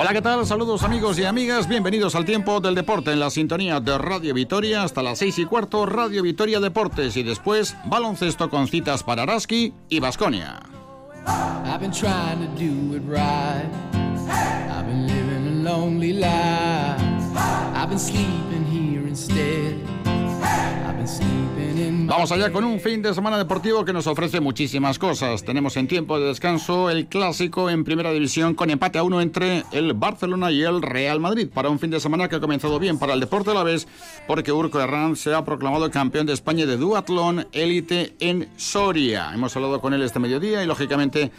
Hola, ¿qué tal? Saludos amigos y amigas, bienvenidos al tiempo del deporte en la sintonía de Radio Vitoria hasta las seis y cuarto, Radio Vitoria Deportes. Y después baloncesto con citas para Araski y Basconia. Vamos allá con un fin de semana deportivo que nos ofrece muchísimas cosas. Tenemos en tiempo de descanso el clásico en primera división con empate a uno entre el Barcelona y el Real Madrid para un fin de semana que ha comenzado bien para el deporte a la vez porque Urco Herrán se ha proclamado campeón de España de duatlón élite en Soria. Hemos hablado con él este mediodía y lógicamente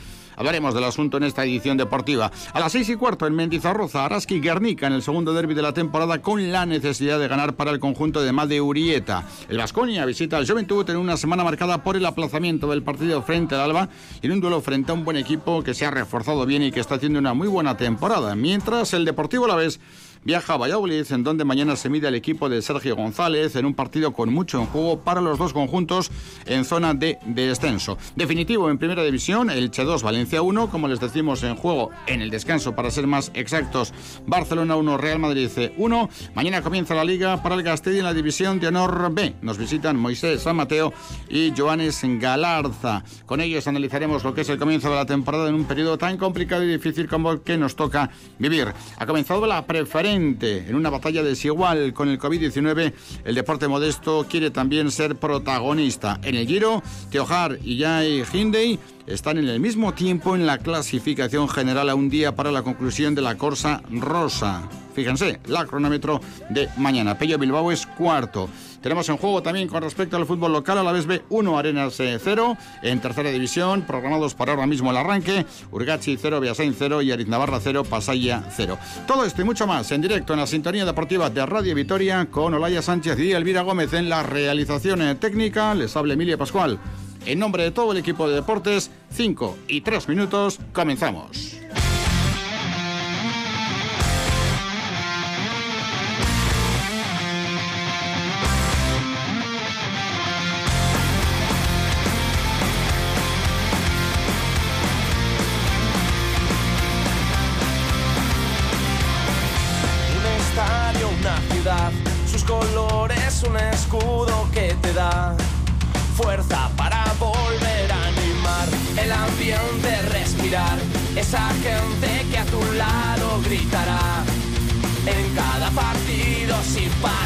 Hablaremos del asunto en esta edición deportiva. A las seis y cuarto en Mendizorroza, Araski Guernica en el segundo derby de la temporada con la necesidad de ganar para el conjunto de Made Urieta. El Vasconia visita al Juventud en una semana marcada por el aplazamiento del partido frente al Alba y en un duelo frente a un buen equipo que se ha reforzado bien y que está haciendo una muy buena temporada. Mientras el Deportivo la vez viaja a Valladolid, en donde mañana se mide el equipo de Sergio González en un partido con mucho en juego para los dos conjuntos en zona de descenso. Definitivo en primera división, el Che 2 Valencia 1, como les decimos en juego en el descanso para ser más exactos, Barcelona 1 Real Madrid 1. Mañana comienza la liga para el Castilla en la división de honor B. Nos visitan Moisés San Mateo y Joanes Galarza. Con ellos analizaremos lo que es el comienzo de la temporada en un periodo tan complicado y difícil como el que nos toca vivir. Ha comenzado la preferencia en una batalla desigual con el COVID-19, el deporte modesto quiere también ser protagonista. En el Giro, Teojar y Jai Hindey están en el mismo tiempo en la clasificación general a un día para la conclusión de la Corsa Rosa. Fíjense, la cronómetro de mañana. Pello Bilbao es cuarto. Tenemos en juego también con respecto al fútbol local a la vez B1 Arenas 0 en tercera división, programados para ahora mismo el arranque, Urgachi 0, Beasain 0 y Ariz Navarra 0, Pasaya 0. Todo esto y mucho más en directo en la sintonía deportiva de Radio Vitoria con Olaya Sánchez y Elvira Gómez en la realización técnica. Les habla Emilia Pascual. En nombre de todo el equipo de deportes, 5 y 3 minutos, comenzamos. Esa gente que a tu lado gritará en cada partido sin parar.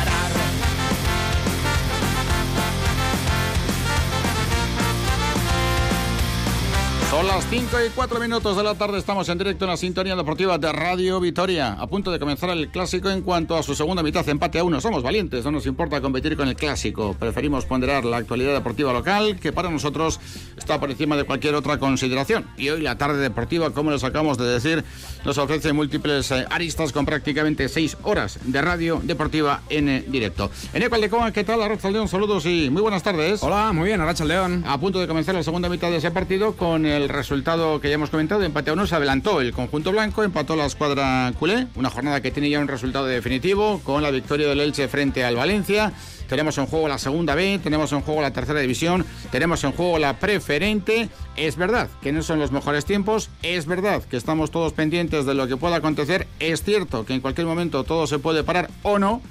Son las 5 y 4 minutos de la tarde, estamos en directo en la sintonía deportiva de Radio Vitoria, a punto de comenzar el clásico en cuanto a su segunda mitad, empate a uno. Somos valientes, no nos importa competir con el clásico, preferimos ponderar la actualidad deportiva local, que para nosotros está por encima de cualquier otra consideración. Y hoy la tarde deportiva, como les acabamos de decir, nos ofrece múltiples eh, aristas con prácticamente 6 horas de radio deportiva en eh, directo. En Ecualdecoa, ¿qué tal? Arracha León, saludos y muy buenas tardes. Hola, muy bien, Arracha León. A punto de comenzar la segunda mitad de ese partido con el el resultado que ya hemos comentado, empate a uno, se adelantó el conjunto blanco, empató la escuadra culé, una jornada que tiene ya un resultado definitivo con la victoria del Elche frente al Valencia. Tenemos en juego la segunda B, tenemos en juego la tercera división, tenemos en juego la preferente. Es verdad que no son los mejores tiempos, es verdad que estamos todos pendientes de lo que pueda acontecer, es cierto que en cualquier momento todo se puede parar o no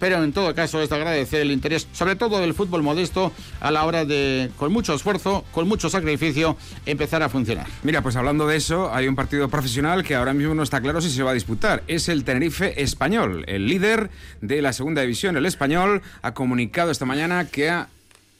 pero en todo caso es de agradecer el interés, sobre todo del fútbol modesto, a la hora de, con mucho esfuerzo, con mucho sacrificio, empezar a funcionar. Mira, pues hablando de eso, hay un partido profesional que ahora mismo no está claro si se va a disputar. Es el Tenerife Español, el líder de la segunda división, el español, ha comunicado esta mañana que ha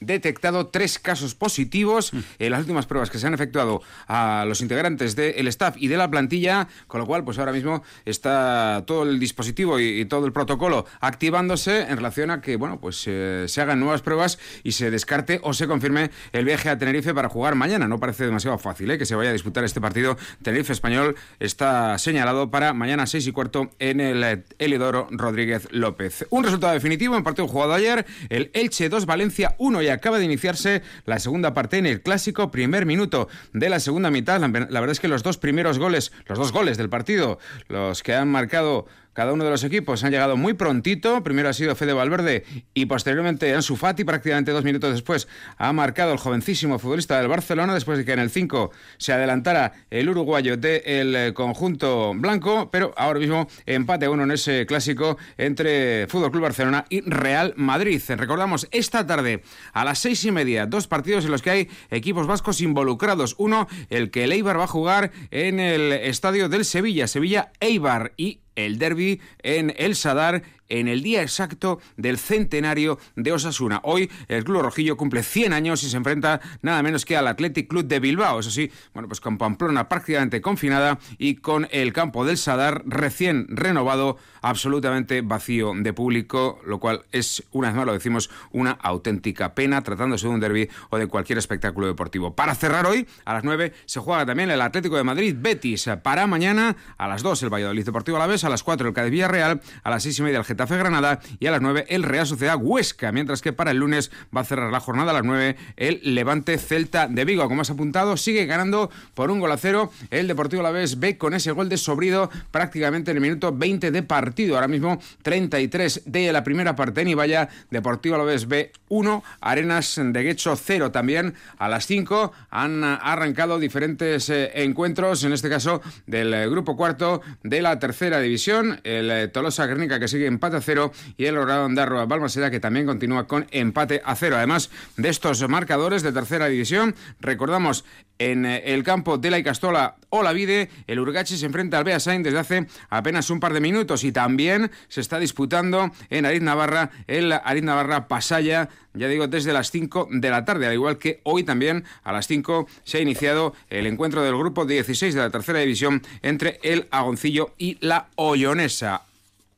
detectado tres casos positivos en las últimas pruebas que se han efectuado a los integrantes del staff y de la plantilla, con lo cual, pues ahora mismo está todo el dispositivo y, todo el protocolo activándose en relación a que, bueno, pues eh, se hagan nuevas pruebas y se descarte o se confirme el viaje a Tenerife para jugar mañana. No parece demasiado fácil ¿eh? que se vaya a disputar este partido. Tenerife Español está señalado para mañana seis y cuarto en el Elidoro Rodríguez López. Un resultado definitivo en partido jugado ayer, el Elche 2 Valencia 1 y y acaba de iniciarse la segunda parte en el clásico primer minuto de la segunda mitad. La, la verdad es que los dos primeros goles, los dos goles del partido, los que han marcado cada uno de los equipos han llegado muy prontito. Primero ha sido Fede Valverde y posteriormente Ansu Fati. Prácticamente dos minutos después ha marcado el jovencísimo futbolista del Barcelona después de que en el 5 se adelantara el uruguayo del eh, conjunto blanco. Pero ahora mismo empate uno en ese clásico entre Fútbol Club Barcelona y Real Madrid. Recordamos esta tarde a las seis y media dos partidos en los que hay equipos vascos involucrados. Uno, el que el Eibar va a jugar en el estadio del Sevilla, Sevilla Eibar y el derby en El Sadar en el día exacto del centenario de Osasuna. Hoy el Club Rojillo cumple 100 años y se enfrenta nada menos que al Athletic Club de Bilbao. Eso sí, bueno, pues con Pamplona prácticamente confinada y con el campo del Sadar recién renovado, absolutamente vacío de público, lo cual es, una vez más lo decimos, una auténtica pena tratándose de un derby o de cualquier espectáculo deportivo. Para cerrar hoy, a las 9 se juega también el Atlético de Madrid Betis. Para mañana, a las 2 el Valladolid Deportivo a la vez, a las 4 el Cádiz Villarreal, a las 6 y media el Getafe Granada y a las 9 el Real Sociedad Huesca, mientras que para el lunes va a cerrar la jornada a las 9 el Levante Celta de Vigo. Como has apuntado, sigue ganando por un gol a cero el Deportivo Alavés B con ese gol de sobrido prácticamente en el minuto 20 de partido. Ahora mismo 33 de la primera parte en Ibaya, Deportivo Alavés B 1, Arenas de Guecho 0 también. A las 5 han arrancado diferentes eh, encuentros, en este caso del eh, grupo cuarto de la tercera división, el eh, Tolosa Guernica que sigue empate a cero y el Orado Andarroa Balmaseda que también continúa con empate a cero. Además de estos marcadores de tercera división, recordamos en eh, el campo de la Icastola Olavide, el Urgachi se enfrenta al Beasain desde hace apenas un par de minutos y también se está disputando en Ariz Navarra el Ariz Navarra Pasaya, ya digo, desde las 5 de la tarde, al igual que hoy también a las 5 se ha iniciado el encuentro del grupo 16 de la tercera división entre el Agoncillo y la Ollonesa.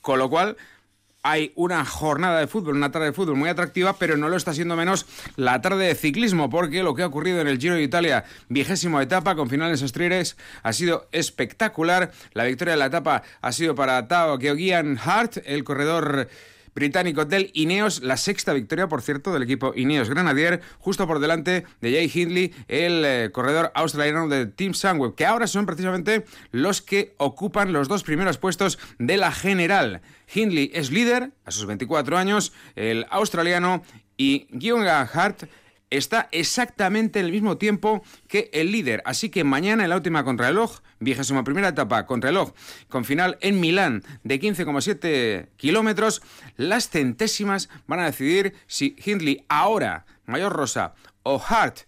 Con lo cual, hay una jornada de fútbol, una tarde de fútbol muy atractiva, pero no lo está siendo menos la tarde de ciclismo, porque lo que ha ocurrido en el Giro de Italia, vigésima etapa con finales estrellas, ha sido espectacular. La victoria de la etapa ha sido para Tao Geoghegan Hart, el corredor británico del Ineos, la sexta victoria, por cierto, del equipo Ineos Grenadier, justo por delante de Jay Hindley, el eh, corredor australiano de Team Sunweb, que ahora son precisamente los que ocupan los dos primeros puestos de la general. Hindley es líder a sus 24 años, el australiano, y Gionga Hart está exactamente en el mismo tiempo que el líder. Así que mañana en la última contrarreloj, vigésima primera etapa contrarreloj, con final en Milán de 15,7 kilómetros, las centésimas van a decidir si Hindley ahora, Mayor Rosa o Hart,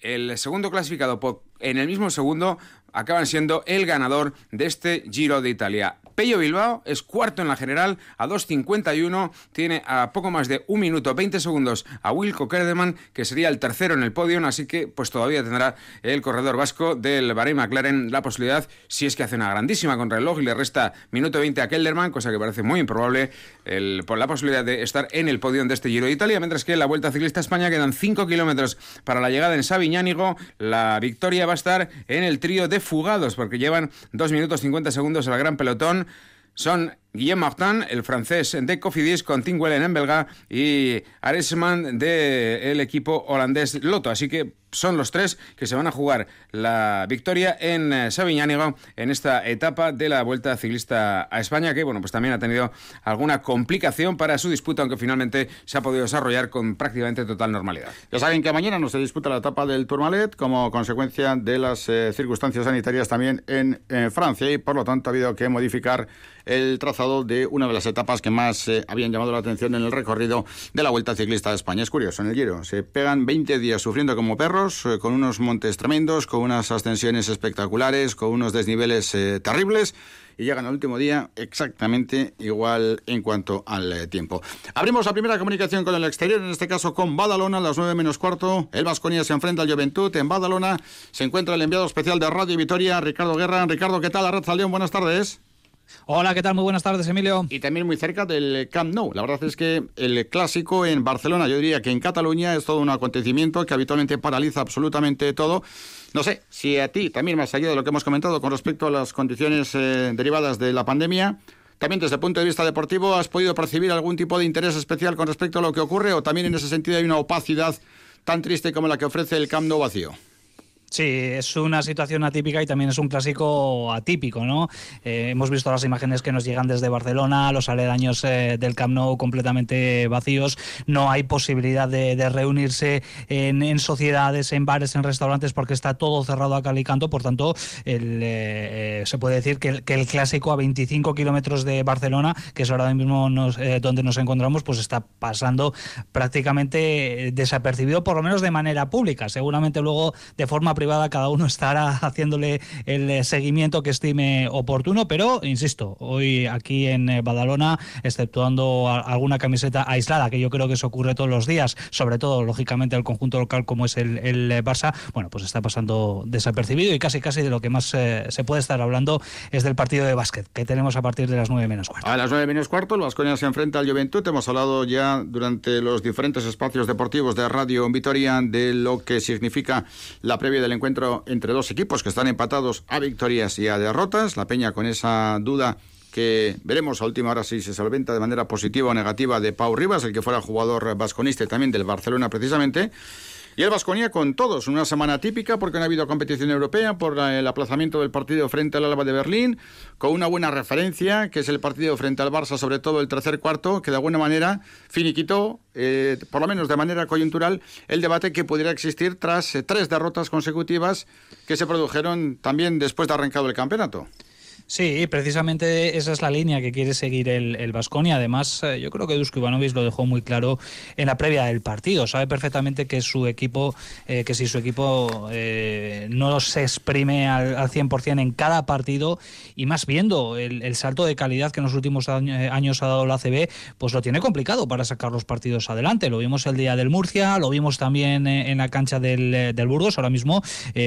el segundo clasificado en el mismo segundo, acaban siendo el ganador de este Giro de Italia. Pello Bilbao es cuarto en la general a 2.51, tiene a poco más de un minuto 20 segundos a Wilco Kerdeman, que sería el tercero en el podio, así que pues todavía tendrá el corredor vasco del Bahrein McLaren la posibilidad, si es que hace una grandísima contrarreloj y le resta minuto 20 a Kelderman, cosa que parece muy improbable, por la posibilidad de estar en el podio de este Giro de Italia, mientras que en la Vuelta Ciclista España quedan 5 kilómetros para la llegada en Sabiñánigo, la victoria va a estar en el trío de fugados, porque llevan 2 minutos 50 segundos al gran pelotón son Guillaume Martin, el francés de Cofidis, con Tim en belga y Aresman del equipo holandés Loto. Así que son los tres que se van a jugar la victoria en eh, Sabiñánigo en esta etapa de la Vuelta Ciclista a España, que bueno, pues también ha tenido alguna complicación para su disputa, aunque finalmente se ha podido desarrollar con prácticamente total normalidad. Ya saben que mañana no se disputa la etapa del Tourmalet como consecuencia de las eh, circunstancias sanitarias también en, Francia y por lo tanto ha habido que modificar el trazado de una de las etapas que más eh, habían llamado la atención en el recorrido de la Vuelta Ciclista de España. Es curioso, en el Giro se pegan 20 días sufriendo como perros eh, con unos montes tremendos, con unas ascensiones espectaculares, con unos desniveles eh, terribles y llegan al último día exactamente igual en cuanto al eh, tiempo. Abrimos la primera comunicación con el exterior, en este caso con Badalona, a las 9 menos cuarto. El Vasconia se enfrenta al Juventud. En Badalona se encuentra el enviado especial de Radio Vitoria, Ricardo Guerra. Ricardo, ¿qué tal? Arraza León, buenas tardes. Hola, ¿qué tal? Muy buenas tardes, Emilio. Y también muy cerca del Camp Nou. La verdad es que el clásico en Barcelona, yo diría que en Cataluña es todo un acontecimiento que habitualmente paraliza absolutamente todo. No sé si a ti, también más allá de lo que hemos comentado con respecto a las condiciones eh, derivadas de la pandemia, También desde el punto de vista deportivo, ¿has podido percibir algún tipo de interés especial con respecto a lo que ocurre o también en ese sentido hay una opacidad tan triste como la que ofrece el Camp Nou vacío? Sí, es una situación atípica y también es un clásico atípico, ¿no? Eh, hemos visto las imágenes que nos llegan desde Barcelona, los aledaños eh, del Camp Nou completamente vacíos, no hay posibilidad de, reunirse en, sociedades, en bares, en restaurantes, porque está todo cerrado a cal y canto, por tanto, eh, se puede decir que el, clásico a 25 kilómetros de Barcelona, que es ahora mismo donde nos encontramos, pues está pasando prácticamente desapercibido, por lo menos de manera pública, seguramente luego de forma privada cada uno estará haciéndole el eh, seguimiento que estime oportuno, pero insisto, hoy aquí en eh, Badalona, exceptuando alguna camiseta aislada, que yo creo que eso ocurre todos los días, sobre todo, lógicamente, el conjunto local como es el, el Barça, bueno, pues está pasando desapercibido y casi casi de lo que más eh, se puede estar hablando es del partido de básquet que tenemos a partir de las nueve menos cuarto. A las nueve menos cuarto, el Vasconia se enfrenta al Juventud. Hemos hablado ya durante los diferentes espacios deportivos de Radio Vitoria de lo que significa la previa de el encuentro entre dos equipos que están empatados a victorias y a derrotas. La Peña con esa duda que veremos a última hora si se solventa de manera positiva o negativa de Pau Rivas, el que fuera jugador vasconista y también del Barcelona precisamente. Y el Vasconía con todos, una semana típica porque no ha habido competición europea por el aplazamiento del partido frente al Alba de Berlín, con una buena referencia, que es el partido frente al Barça, sobre todo el tercer cuarto, que de alguna manera finiquitó, eh, por lo menos de manera coyuntural, el debate que pudiera existir tras eh, tres derrotas consecutivas que se produjeron también después de arrancado el campeonato. Sí, precisamente esa es la línea que quiere seguir el Vasconia. Además, eh, yo creo que Dusko Ivanovic lo dejó muy claro en la previa del partido. Sabe perfectamente que su equipo, eh, que si su equipo eh, no se exprime al, al, 100% en cada partido, y más viendo el, salto de calidad que en los últimos años ha dado la ACB, pues lo tiene complicado para sacar los partidos adelante. Lo vimos el día del Murcia, lo vimos también en la cancha del, del Burgos. Ahora mismo,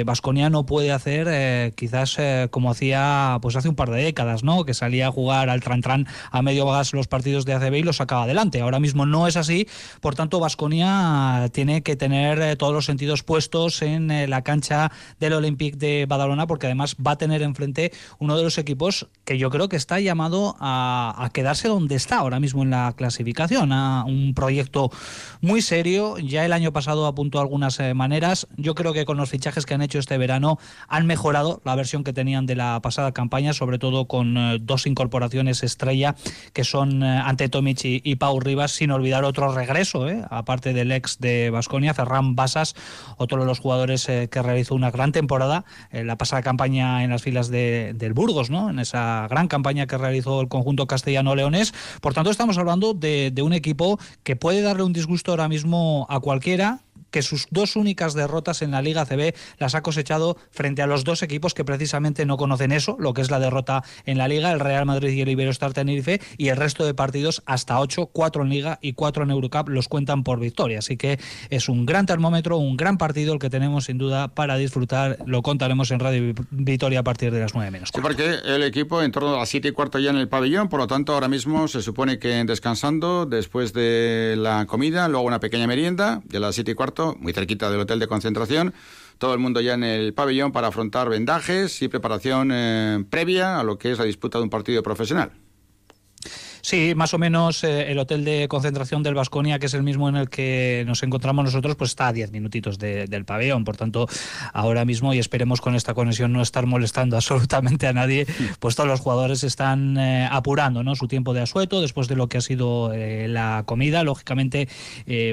Vasconia no puede hacer quizás como hacía pues hace un par de décadas, ¿no? Que salía a jugar al tran-tran a medio gas los partidos de ACB y los sacaba adelante. Ahora mismo no es así, por tanto Vasconia tiene que tener eh, todos los sentidos puestos en eh, la cancha del Olympique de Badalona porque además va a tener enfrente uno de los equipos que yo creo que está llamado a, quedarse donde está ahora mismo en la clasificación, a un proyecto muy serio. Ya el año pasado apuntó algunas eh, maneras. Yo creo que con los fichajes que han hecho este verano han mejorado la versión que tenían de la pasada campaña sobre todo con eh, dos incorporaciones estrella que son eh, ante Tomic y, Pau Rivas, sin olvidar otro regreso, eh, aparte del ex de Basconia, Ferran Basas, otro de los jugadores que realizó una gran temporada en la pasada campaña en las filas de, del Burgos, ¿no? en esa gran campaña que realizó el conjunto castellano-leonés. Por tanto, estamos hablando de un equipo que puede darle un disgusto ahora mismo a cualquiera, que sus dos únicas derrotas en la Liga CB las ha cosechado frente a los dos equipos que precisamente no conocen eso, lo que es la derrota en la Liga, el Real Madrid y el Iberostar Tenerife, y el resto de partidos hasta ocho, cuatro en Liga y cuatro en Eurocup los cuentan por victoria. Así que es un gran termómetro, un gran partido el que tenemos sin duda para disfrutar. Lo contaremos en Radio Victoria a partir de las nueve menos. Sí, porque el equipo en torno a las siete y cuarto ya en el pabellón, por lo tanto ahora mismo se supone que descansando después de la comida, luego una pequeña merienda, de las siete y cuarto muy cerquita del hotel de concentración. Todo el mundo ya en el pabellón para afrontar vendajes y preparación eh, previa a lo que es la disputa de un partido profesional. Sí, más o menos eh, el hotel de concentración del Vasconia, que es el mismo en el que nos encontramos nosotros, pues está a 10 minutitos del pabellón. Por tanto, ahora mismo, y esperemos con esta conexión no estar molestando absolutamente a nadie, pues todos los jugadores están eh, apurando ¿no? su tiempo de asueto después de lo que ha sido eh, la comida. Lógicamente,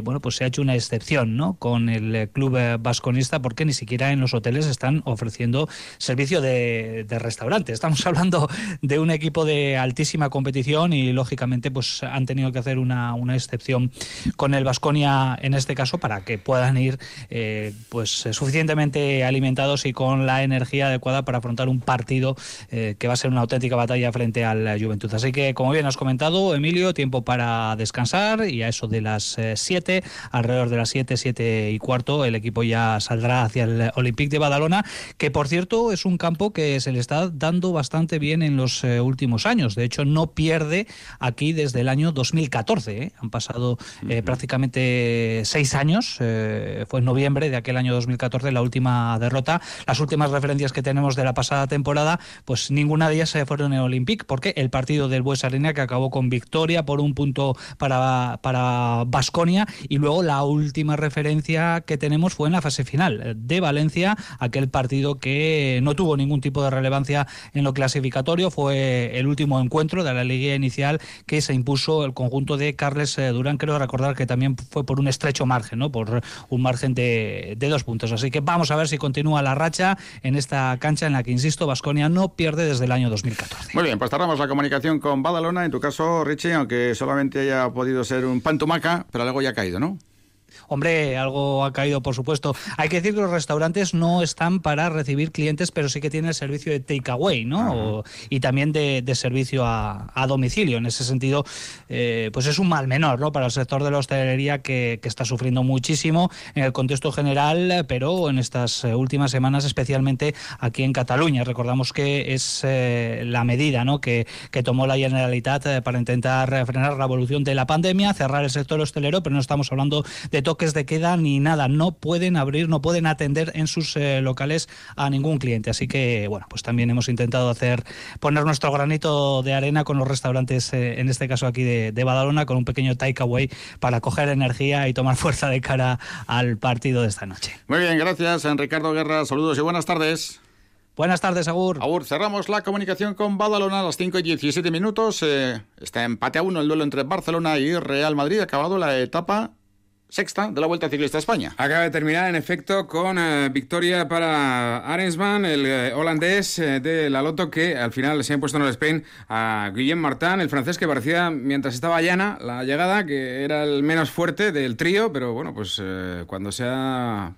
bueno, pues se ha hecho una excepción ¿no? con el club vasconista porque ni siquiera en los hoteles están ofreciendo servicio de, de restaurante. Estamos hablando de un equipo de altísima competición y lógicamente pues han tenido que hacer una, una excepción con el Vasconia en este caso para que puedan ir eh, pues suficientemente alimentados y con la energía adecuada para afrontar un partido eh, que va a ser una auténtica batalla frente al Juventud. Así que como bien has comentado, Emilio, tiempo para descansar y a eso de las 7, eh, alrededor de las 7, 7 y cuarto, el equipo ya saldrá hacia el Olympique de Badalona, que por cierto es un campo que se le está dando bastante bien en los últimos años. De hecho, no pierde aquí desde el año 2014. ¿eh? Han pasado eh, prácticamente seis años. fue en noviembre de aquel año 2014 la última derrota. Las últimas referencias que tenemos de la pasada temporada, pues ninguna de ellas se fueron en Olympique, porque el partido del Bues Arena que acabó con victoria por un punto para para Basconia y luego la última referencia que tenemos fue en la fase final de Valencia, aquel partido que no tuvo ningún tipo de relevancia en lo clasificatorio, fue el último encuentro de la liga inicial que se impuso el conjunto de Carles eh, Durán, creo recordar que también fue por un estrecho margen, ¿no? por un margen de, de dos puntos. Así que vamos a ver si continúa la racha en esta cancha en la que, insisto, Basconia no pierde desde el año 2014. Muy bien, pues cerramos la comunicación con Badalona. En tu caso, Richie, aunque solamente haya podido ser un pantumaca, pero luego ya ha caído, ¿no? Hombre, algo ha caído, por supuesto. Hay que decir que los restaurantes no están para recibir clientes, pero sí que tienen el servicio de takeaway, ¿no? y también de, servicio a, domicilio. En ese sentido, eh, pues es un mal menor, ¿no? Para el sector de la hostelería que, está sufriendo muchísimo en el contexto general, pero en estas eh, últimas semanas, especialmente aquí en Cataluña. Recordamos que es eh, la medida, ¿no? Que, que tomó la Generalitat para intentar frenar la evolución de la pandemia, cerrar el sector hostelero, pero no estamos hablando de toques de queda ni nada. No pueden abrir, no pueden atender en sus eh, locales a ningún cliente. Así que, bueno, pues también hemos intentado hacer, poner nuestro granito de arena con los restaurantes, eh, en este caso aquí de, de, Badalona, con un pequeño takeaway para coger energía y tomar fuerza de cara al partido de esta noche. Muy bien, gracias, Ricardo Guerra. Saludos y buenas tardes. Buenas tardes, Agur. Agur, cerramos la comunicación con Badalona a las 5 y 17 minutos. Eh, está empate a uno el duelo entre Barcelona y Real Madrid. Acabado la etapa sexta de la Vuelta Ciclista a España. Acaba de terminar, en efecto, con eh, victoria para Arensman, el eh, holandés eh, de la Loto, que al final se ha impuesto en el Spain a Guillaume Martin, el francés que parecía, mientras estaba llana la llegada, que era el menos fuerte del trío, pero bueno, pues cuando se ha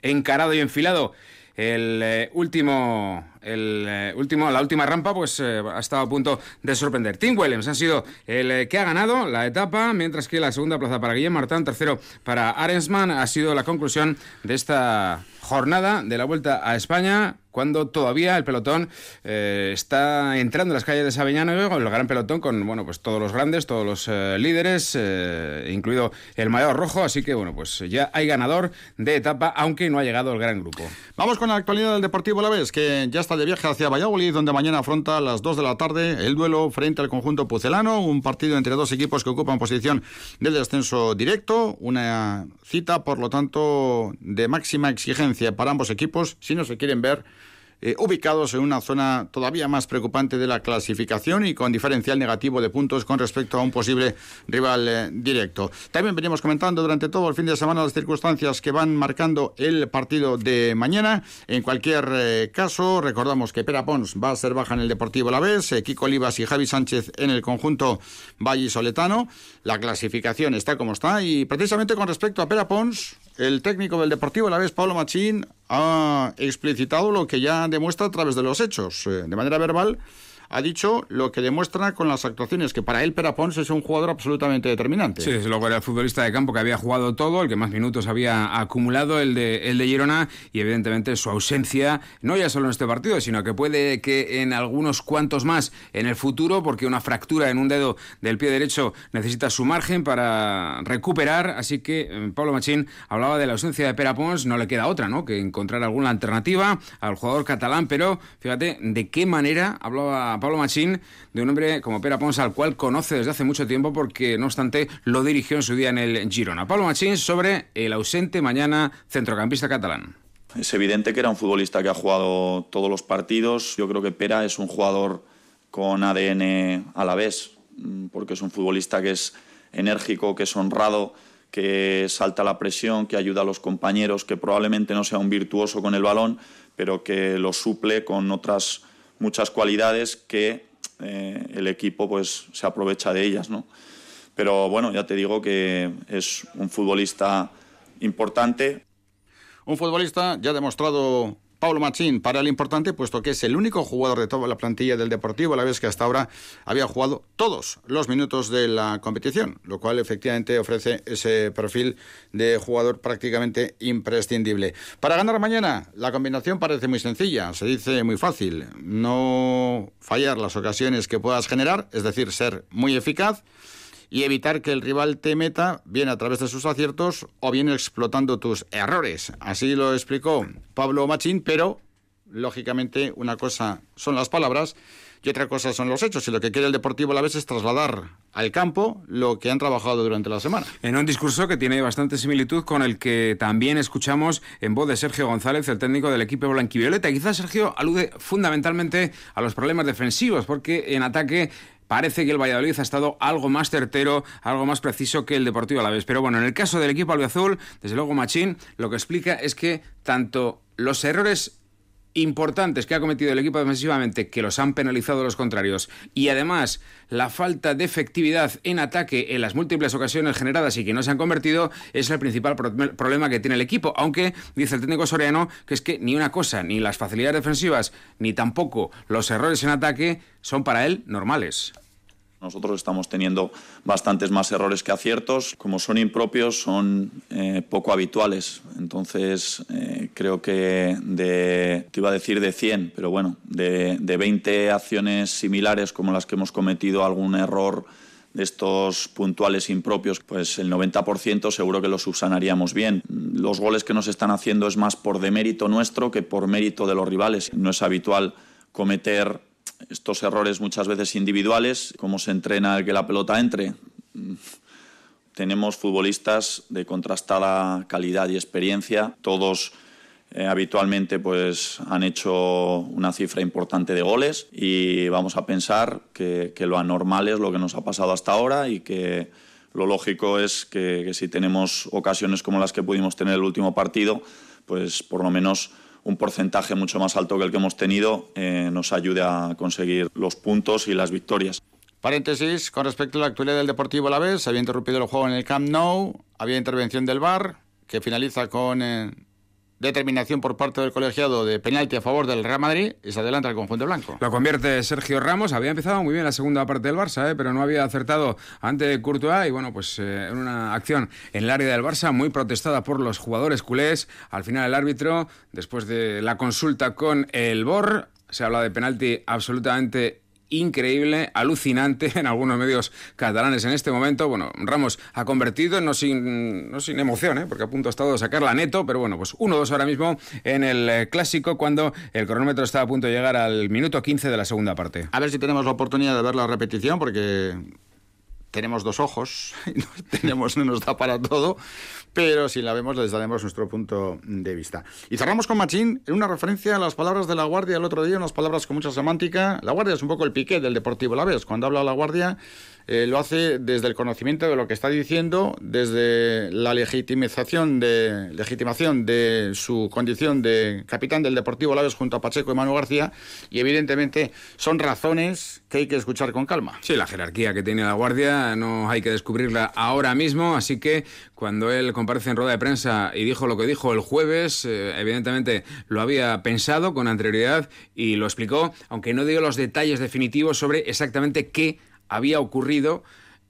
encarado y enfilado el último el eh, último, la última rampa pues eh, ha estado a punto de sorprender. Tim Williams ha sido el eh, que ha ganado la etapa, mientras que la segunda plaza para Guillem Martán, tercero para Arensman, ha sido la conclusión de esta jornada de la Vuelta a España cuando todavía el pelotón está entrando en las calles de Sabiñano, el gran pelotón con bueno pues todos los grandes, todos los líderes, incluido el mayor rojo, así que bueno pues ya hay ganador de etapa, aunque no ha llegado el gran grupo. Vamos con la actualidad del Deportivo La Vez, que ya está de viaje hacia Valladolid, donde mañana afronta a las 2 de la tarde el duelo frente al conjunto pucelano, un partido entre dos equipos que ocupan posición del descenso directo, una cita por lo tanto de máxima exigencia para ambos equipos si no se quieren ver eh, ubicados en una zona todavía más preocupante de la clasificación y con diferencial negativo de puntos con respecto a un posible rival eh, directo. También venimos comentando durante todo el fin de semana las circunstancias que van marcando el partido de mañana. En cualquier eh, caso, recordamos que Pera Pons va a ser baja en el Deportivo La Vez, Kiko Olivas y Javi Sánchez en el conjunto Soletano. La clasificación está como está y precisamente con respecto a Pera Pons, el técnico del Deportivo La Vez, Pablo Machín, ha explicitado lo que ya demuestra a través de los hechos. Eh, de manera verbal, ha dicho lo que demuestra con las actuaciones, que para él Perapons es un jugador absolutamente determinante. Sí, desde luego era el futbolista de campo que había jugado todo, el que más minutos había acumulado, el de, el de Girona, y evidentemente su ausencia, no ya solo en este partido, sino que puede que en algunos cuantos más en el futuro, porque una fractura en un dedo del pie derecho necesita su margen para recuperar, así que eh, Pablo Machín hablaba de la ausencia de Perapons, no le queda otra, ¿no? Que encontrar alguna alternativa al jugador catalán, pero fíjate de qué manera hablaba Pablo Machín, de un hombre como Pera Pons, al cual conoce desde hace mucho tiempo porque, no obstante, lo dirigió en su día en el Girona. Pablo Machín sobre el ausente mañana centrocampista catalán. Es evidente que era un futbolista que ha jugado todos los partidos. Yo creo que Pera es un jugador con ADN a la vez, mm, porque es un futbolista que es enérgico, que es honrado, que salta la presión, que ayuda a los compañeros, que probablemente no sea un virtuoso con el balón, pero que lo suple con otras muchas cualidades que eh, el equipo pues se aprovecha de ellas, ¿no? Pero bueno, ya te digo que es un futbolista importante. Un futbolista ya demostrado Pablo Machín para el importante, puesto que es el único jugador de toda la plantilla del Deportivo, a la vez que hasta ahora había jugado todos los minutos de la competición, lo cual efectivamente ofrece ese perfil de jugador prácticamente imprescindible. Para ganar mañana, la combinación parece muy sencilla, se dice muy fácil, no fallar las ocasiones que puedas generar, es decir, ser muy eficaz y evitar que el rival te meta bien a través de sus aciertos o bien explotando tus errores. Así lo explicó Pablo Machín, pero lógicamente una cosa son las palabras y otra cosa son los hechos. Y lo que quiere el Deportivo a la vez es trasladar al campo lo que han trabajado durante la semana. En un discurso que tiene bastante similitud con el que también escuchamos en voz de Sergio González, el técnico del equipo blanquivioleta. Quizás Sergio alude fundamentalmente a los problemas defensivos, porque en ataque parece que el Valladolid ha estado algo más certero, algo más preciso que el Deportivo a la vez. Pero bueno, en el caso del equipo albiazul, desde luego Machín lo que explica es que tanto los errores importantes que ha cometido el equipo defensivamente que los han penalizado los contrarios y además la falta de efectividad en ataque en las múltiples ocasiones generadas y que no se han convertido es el principal problema que tiene el equipo, aunque dice el técnico Soriano que es que ni una cosa, ni las facilidades defensivas, ni tampoco los errores en ataque son para él normales. Nosotros estamos teniendo bastantes más errores que aciertos. Como son impropios, son eh, poco habituales. Entonces, eh, creo que de, te iba a decir de 100, pero bueno, de, de 20 acciones similares como las que hemos cometido algún error de estos puntuales impropios, pues el 90% seguro que los subsanaríamos bien. Los goles que nos están haciendo es más por demérito nuestro que por mérito de los rivales. No es habitual cometer estos errores muchas veces individuales, cómo se entrena el que la pelota entre. Tenemos futbolistas de contrastada calidad y experiencia, todos eh, habitualmente pues, han hecho una cifra importante de goles y vamos a pensar que, lo anormal es lo que nos ha pasado hasta ahora y que lo lógico es que si tenemos ocasiones como las que pudimos tener el último partido, pues por lo menos un porcentaje mucho más alto que el que hemos tenido eh, nos ayude a conseguir los puntos y las victorias. Paréntesis, con respecto a la actualidad del Deportivo la vez, se había interrumpido el juego en el Camp Nou, había intervención del VAR, que finaliza con eh, determinación por parte del colegiado de penalti a favor del Real Madrid y se adelanta el conjunto blanco. Lo convierte Sergio Ramos. Había empezado muy bien la segunda parte del Barça, ¿eh? pero no había acertado ante Courtois y bueno, pues eh, una acción en el área del Barça muy protestada por los jugadores culés. Al final el árbitro, después de la consulta con el BOR, se habla de penalti absolutamente increíble, alucinante en algunos medios catalanes en este momento. Bueno, Ramos ha convertido, no sin, no sin emoción, ¿eh? porque a punto ha estado de sacarla neto, pero bueno, pues 1-2 ahora mismo en el eh, clásico cuando el cronómetro está a punto de llegar al minuto 15 de la segunda parte. A ver si tenemos la oportunidad de ver la repetición, porque tenemos dos ojos, tenemos, no nos da para todo, pero si la vemos les daremos nuestro punto de vista. Y cerramos con Machín en una referencia a las palabras de La Guardia el otro día, unas palabras con mucha semántica. La Guardia es un poco el piqué del Deportivo La Vez. Cuando habla La Guardia eh, lo hace desde el conocimiento de lo que está diciendo, desde la legitimización de, legitimación de su condición de capitán del Deportivo Laves junto a Pacheco y Manu García, y evidentemente son razones que hay que escuchar con calma. Sí, la jerarquía que tiene la Guardia no hay que descubrirla ahora mismo, así que cuando él comparece en rueda de prensa y dijo lo que dijo el jueves, eh, evidentemente lo había pensado con anterioridad y lo explicó, aunque no dio los detalles definitivos sobre exactamente qué había ocurrido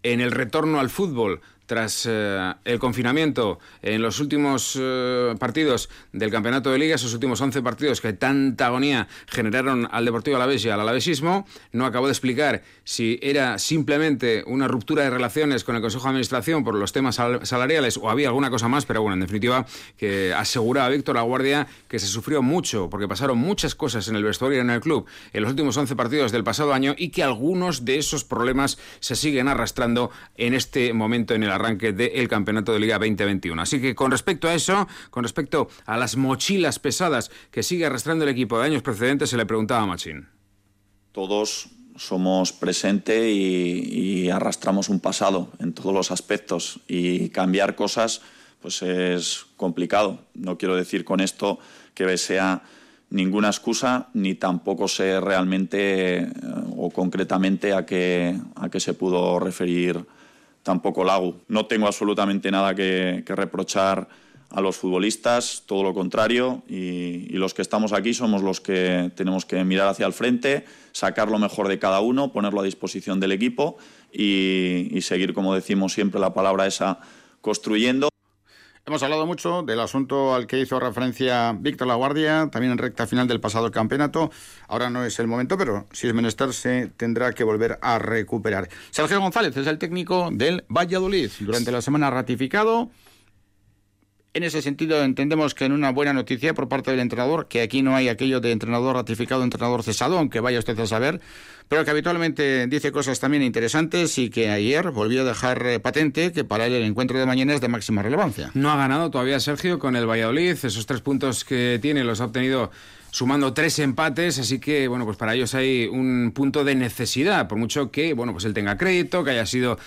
en el retorno al fútbol tras eh, el confinamiento en los últimos eh, partidos del campeonato de liga, esos últimos 11 partidos que tanta agonía generaron al Deportivo Alavés y al alavesismo, no acabó de explicar si era simplemente una ruptura de relaciones con el Consejo de Administración por los temas salariales o había alguna cosa más, pero bueno, en definitiva, que aseguraba Víctor Aguardia que se sufrió mucho porque pasaron muchas cosas en el vestuario y en el club en los últimos 11 partidos del pasado año y que algunos de esos problemas se siguen arrastrando en este momento en el arranque del Campeonato de Liga 2021. Así que con respecto a eso, con respecto a las mochilas pesadas que sigue arrastrando el equipo de años precedentes, se le preguntaba a Machín. Todos somos presente y, arrastramos un pasado en todos los aspectos y cambiar cosas pues es complicado. No quiero decir con esto que sea ninguna excusa ni tampoco sé realmente eh, o concretamente a qué, a qué se pudo referir tampoco Lago. No tengo absolutamente nada que, reprochar a los futbolistas, todo lo contrario, y, los que estamos aquí somos los que tenemos que mirar hacia el frente, sacar lo mejor de cada uno, ponerlo a disposición del equipo y, y seguir, como decimos siempre, la palabra esa, construyendo. Hemos hablado mucho del asunto al que hizo referencia Víctor Laguardia, también en recta final del pasado campeonato. Ahora no es el momento, pero si es menester se tendrá que volver a recuperar. Sergio González es el técnico del Valladolid. Durante la semana ratificado en ese sentido, entendemos que en una buena noticia por parte del entrenador, que aquí no hay aquello de entrenador ratificado, entrenador cesado, aunque vaya usted a saber, pero que habitualmente dice cosas también interesantes y que ayer volvió a dejar eh, patente que para él el encuentro de mañana es de máxima relevancia. No ha ganado todavía Sergio con el Valladolid, esos tres puntos que tiene los ha obtenido sumando tres empates, así que bueno, pues para ellos hay un punto de necesidad, por mucho que bueno, pues él tenga crédito, que haya sido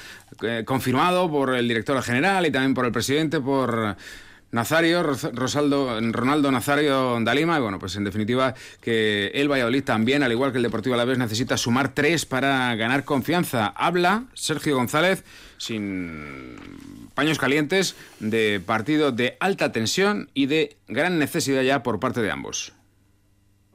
eh, confirmado por el director general y también por el presidente, por Nazario, Rosaldo, Ronaldo Nazario Dalima, y bueno, pues en definitiva que el Valladolid también, al igual que el Deportivo Alavés, necesita sumar tres para ganar confianza. Habla Sergio González, sin paños calientes, de partido de alta tensión y de gran necesidad ya por parte de ambos.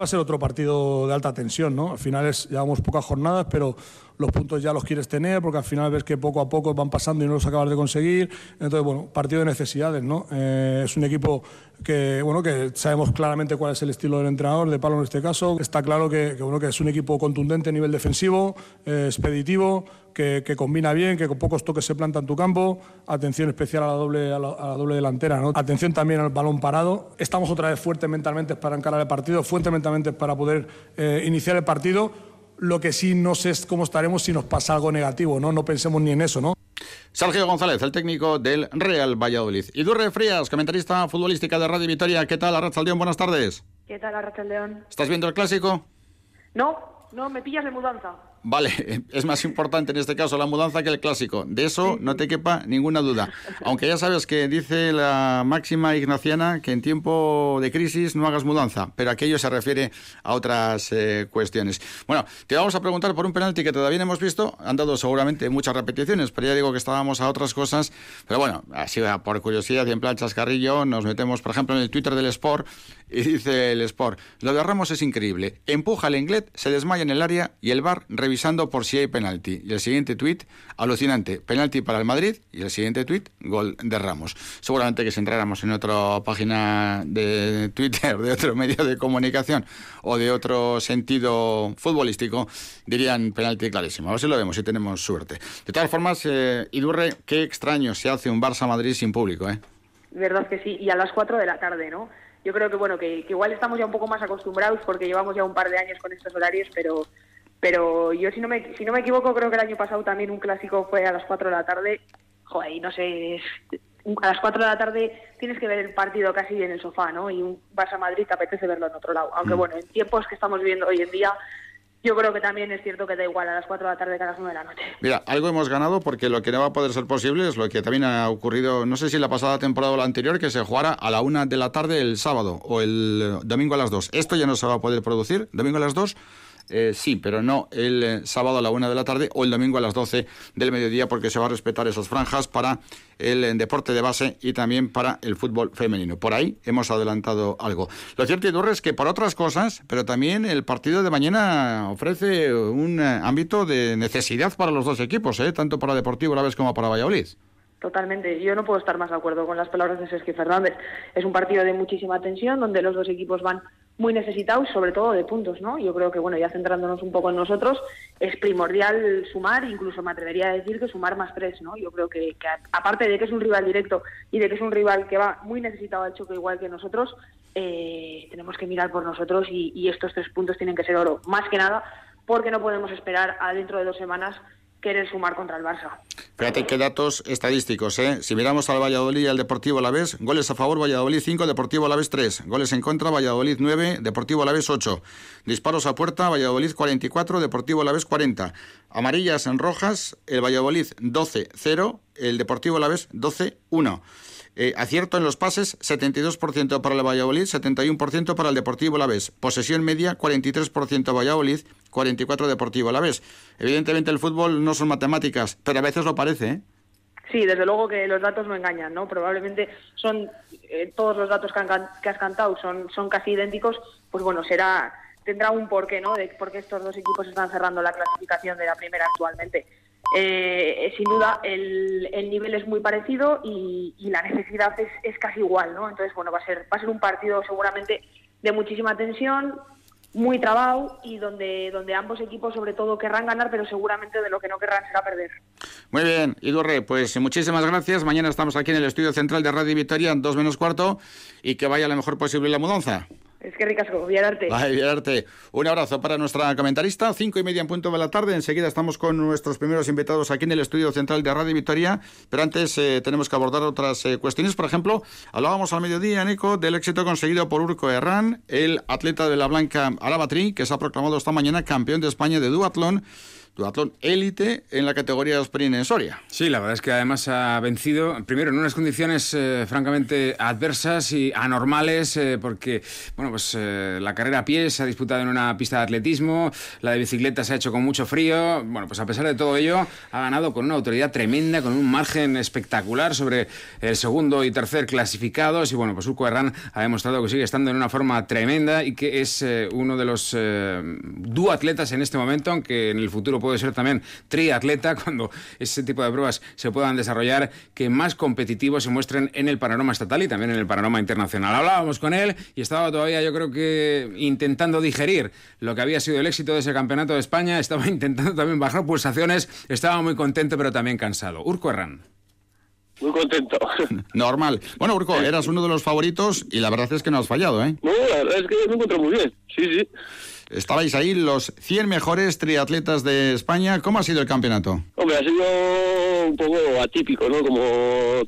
Va a ser otro partido de alta tensión, ¿no? Al final es, llevamos pocas jornadas, pero los puntos ya los quieres tener, porque al final ves que poco a poco van pasando y no los acabas de conseguir. Entonces, bueno, partido de necesidades, ¿no? Eh, es un equipo que, bueno, que sabemos claramente cuál es el estilo del entrenador, de Palo en este caso. Está claro que, bueno, que es un equipo contundente a nivel defensivo, eh, expeditivo, que, combina bien, que con pocos toques se planta en tu campo. Atención especial a la doble, a la, doble delantera, ¿no? Atención también al balón parado. Estamos otra vez fuertes mentalmente para encarar el partido, fuertes mentalmente para poder eh, iniciar el partido lo que sí no sé es cómo estaremos si nos pasa algo negativo, ¿no? No pensemos ni en eso, ¿no? Sergio González, el técnico del Real Valladolid. Y Durre Frías, comentarista futbolística de Radio Vitoria. ¿Qué tal, León? Buenas tardes. ¿Qué tal, León? ¿Estás viendo el clásico? No, no, me pillas de mudanza. Vale, es más importante en este caso la mudanza que el clásico. De eso no te quepa ninguna duda. Aunque ya sabes que dice la máxima ignaciana que en tiempo de crisis no hagas mudanza, pero aquello se refiere a otras eh, cuestiones. Bueno, te vamos a preguntar por un penalti que todavía no hemos visto. Han dado seguramente muchas repeticiones, pero ya digo que estábamos a otras cosas. Pero bueno, así por curiosidad y en plan chascarrillo, nos metemos, por ejemplo, en el Twitter del Sport y dice el Sport, lo de Ramos es increíble. Empuja al inglés, se desmaya en el área y el bar revisando por si hay penalti. Y el siguiente tuit, alucinante, penalti para el Madrid. Y el siguiente tuit, gol de Ramos. Seguramente que si entráramos en otra página de Twitter, de otro medio de comunicación o de otro sentido futbolístico, dirían penalti clarísimo. A ver si lo vemos, si tenemos suerte. De todas formas, eh, Idurre, qué extraño se hace un Barça-Madrid sin público, ¿eh? Verdad que sí, y a las 4 de la tarde, ¿no? Yo creo que bueno que, igual estamos ya un poco más acostumbrados porque llevamos ya un par de años con estos horarios, pero pero yo si no me si no me equivoco creo que el año pasado también un clásico fue a las 4 de la tarde. Joder, y no sé, a las 4 de la tarde tienes que ver el partido casi en el sofá, ¿no? Y un Barça Madrid te apetece verlo en otro lado. Aunque mm. bueno, en tiempos que estamos viviendo hoy en día yo creo que también es cierto que da igual a las 4 de la tarde que a las 9 de la noche. Mira, algo hemos ganado porque lo que no va a poder ser posible es lo que también ha ocurrido, no sé si la pasada temporada o la anterior, que se jugara a la 1 de la tarde el sábado o el domingo a las 2. Esto ya no se va a poder producir, domingo a las 2 eh, sí, pero no el eh, sábado a la una de la tarde o el domingo a las 12 del mediodía, porque se va a respetar esas franjas para el eh, deporte de base y también para el fútbol femenino. Por ahí hemos adelantado algo. Lo cierto y duro es que por otras cosas, pero también el partido de mañana ofrece un ámbito de necesidad para los dos equipos, tanto para Deportivo la vez como para Valladolid. Totalmente. Yo no puedo estar más de acuerdo con las palabras de Sergio Fernández. Es un partido de muchísima tensión, donde los dos equipos van muy necesitados, sobre todo de puntos, ¿no? Yo creo que, bueno, ya centrándonos un poco en nosotros, es primordial sumar, incluso me atrevería a decir que sumar más tres, ¿no? Yo creo que, aparte de que es un rival directo y de que es un rival que va muy necesitado al choque igual que nosotros, eh, tenemos que mirar por nosotros y, y estos tres puntos tienen que ser oro, más que nada porque no podemos esperar a dentro de dos semanas querer sumar contra el Barça. Fíjate qué datos estadísticos, ¿eh? Si miramos al Valladolid y al Deportivo Alavés, goles a favor Valladolid 5, Deportivo Alavés 3, goles en contra Valladolid 9, Deportivo Alavés 8, disparos a puerta Valladolid 44, Deportivo Alavés 40, amarillas en rojas, el Valladolid 12-0, el Deportivo Alavés 12-1. Eh, acierto en los pases, 72% para el Valladolid, 71% para el Deportivo Alavés. Posesión media, 43% Valladolid, 44% Deportivo Alavés. Evidentemente el fútbol no son matemáticas, pero a veces lo parece, ¿eh? Sí, desde luego que los datos no engañan, ¿no? Probablemente son eh, todos los datos que, que, has cantado son, son casi idénticos, pues bueno, será tendrá un porqué, ¿no? De por qué estos dos equipos están cerrando la clasificación de la primera actualmente. Eh, sin duda el, el, nivel es muy parecido y, y la necesidad es, es, casi igual, ¿no? Entonces, bueno, va a ser va a ser un partido seguramente de muchísima tensión, muy trabado y donde, donde ambos equipos sobre todo querrán ganar, pero seguramente de lo que no querrán será perder. Muy bien, Idurre, pues muchísimas gracias. Mañana estamos aquí en el estudio central de Radio Victoria, en dos menos cuarto, y que vaya lo mejor posible la mudanza. Es que ricasco, Villararte. Ay. Un abrazo para nuestra comentarista. Cinco y media en punto de la tarde. Enseguida estamos con nuestros primeros invitados aquí en el estudio central de Radio Victoria. Pero antes eh, tenemos que abordar otras eh, cuestiones. Por ejemplo, hablábamos al mediodía, Nico, del éxito conseguido por Urco Herrán, el atleta de la Blanca Alabatrí, que se ha proclamado esta mañana campeón de España de duatlón duatlón élite en la categoría de sprint en Soria. Sí, la verdad es que además ha vencido, primero en unas condiciones eh, francamente adversas y anormales, eh, porque bueno, pues eh, la carrera a pie se ha disputado en una pista de atletismo, la de bicicleta se ha hecho con mucho frío, bueno, pues a pesar de todo ello, ha ganado con una autoridad tremenda, con un margen espectacular sobre el segundo y tercer clasificados, y bueno, pues Urco Herrán ha demostrado que sigue estando en una forma tremenda y que es uno de los duatletas en este momento, aunque en el futuro puede ser también triatleta cuando ese tipo de pruebas se puedan desarrollar, que más competitivos se muestren en el panorama estatal y también en el panorama internacional. Hablábamos con él y estaba todavía, yo creo que intentando digerir lo que había sido el éxito de ese campeonato de España, estaba intentando también bajar pulsaciones, estaba muy contento pero también cansado. Urco Herrán. Muy contento. Normal. Bueno, Urco, eras uno de los favoritos y la verdad es que no has fallado, ¿eh? No, la verdad es que me encuentro muy bien. Sí, sí. Estabais ahí los 100 mejores triatletas de España. ¿Cómo ha sido el campeonato? Hombre, ha sido un poco atípico, ¿no? Como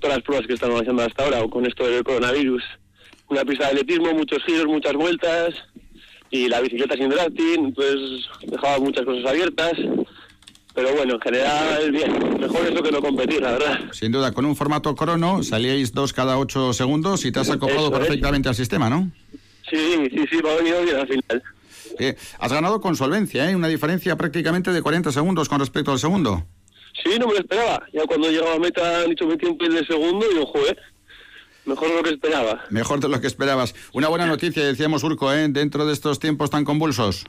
todas las pruebas que estamos haciendo hasta ahora, o con esto del coronavirus. Una pista de atletismo, muchos giros, muchas vueltas, y la bicicleta sin drafting, entonces dejaba muchas cosas abiertas. Pero bueno, en general, bien. Mejor eso que no competir, la verdad. Sin duda, con un formato crono, salíais dos cada ocho segundos y te has acoplado perfectamente al sistema, ¿no? Sí, sí, sí, me ha venido bien al final. Eh, has ganado con solvencia, ¿eh? una diferencia prácticamente de 40 segundos con respecto al segundo. Sí, no me lo esperaba. Ya cuando llegaba a meta han dicho 21 de segundo y yo, joder, mejor de lo que esperaba. Mejor de lo que esperabas. Una buena noticia, decíamos Urco, ¿eh? dentro de estos tiempos tan convulsos.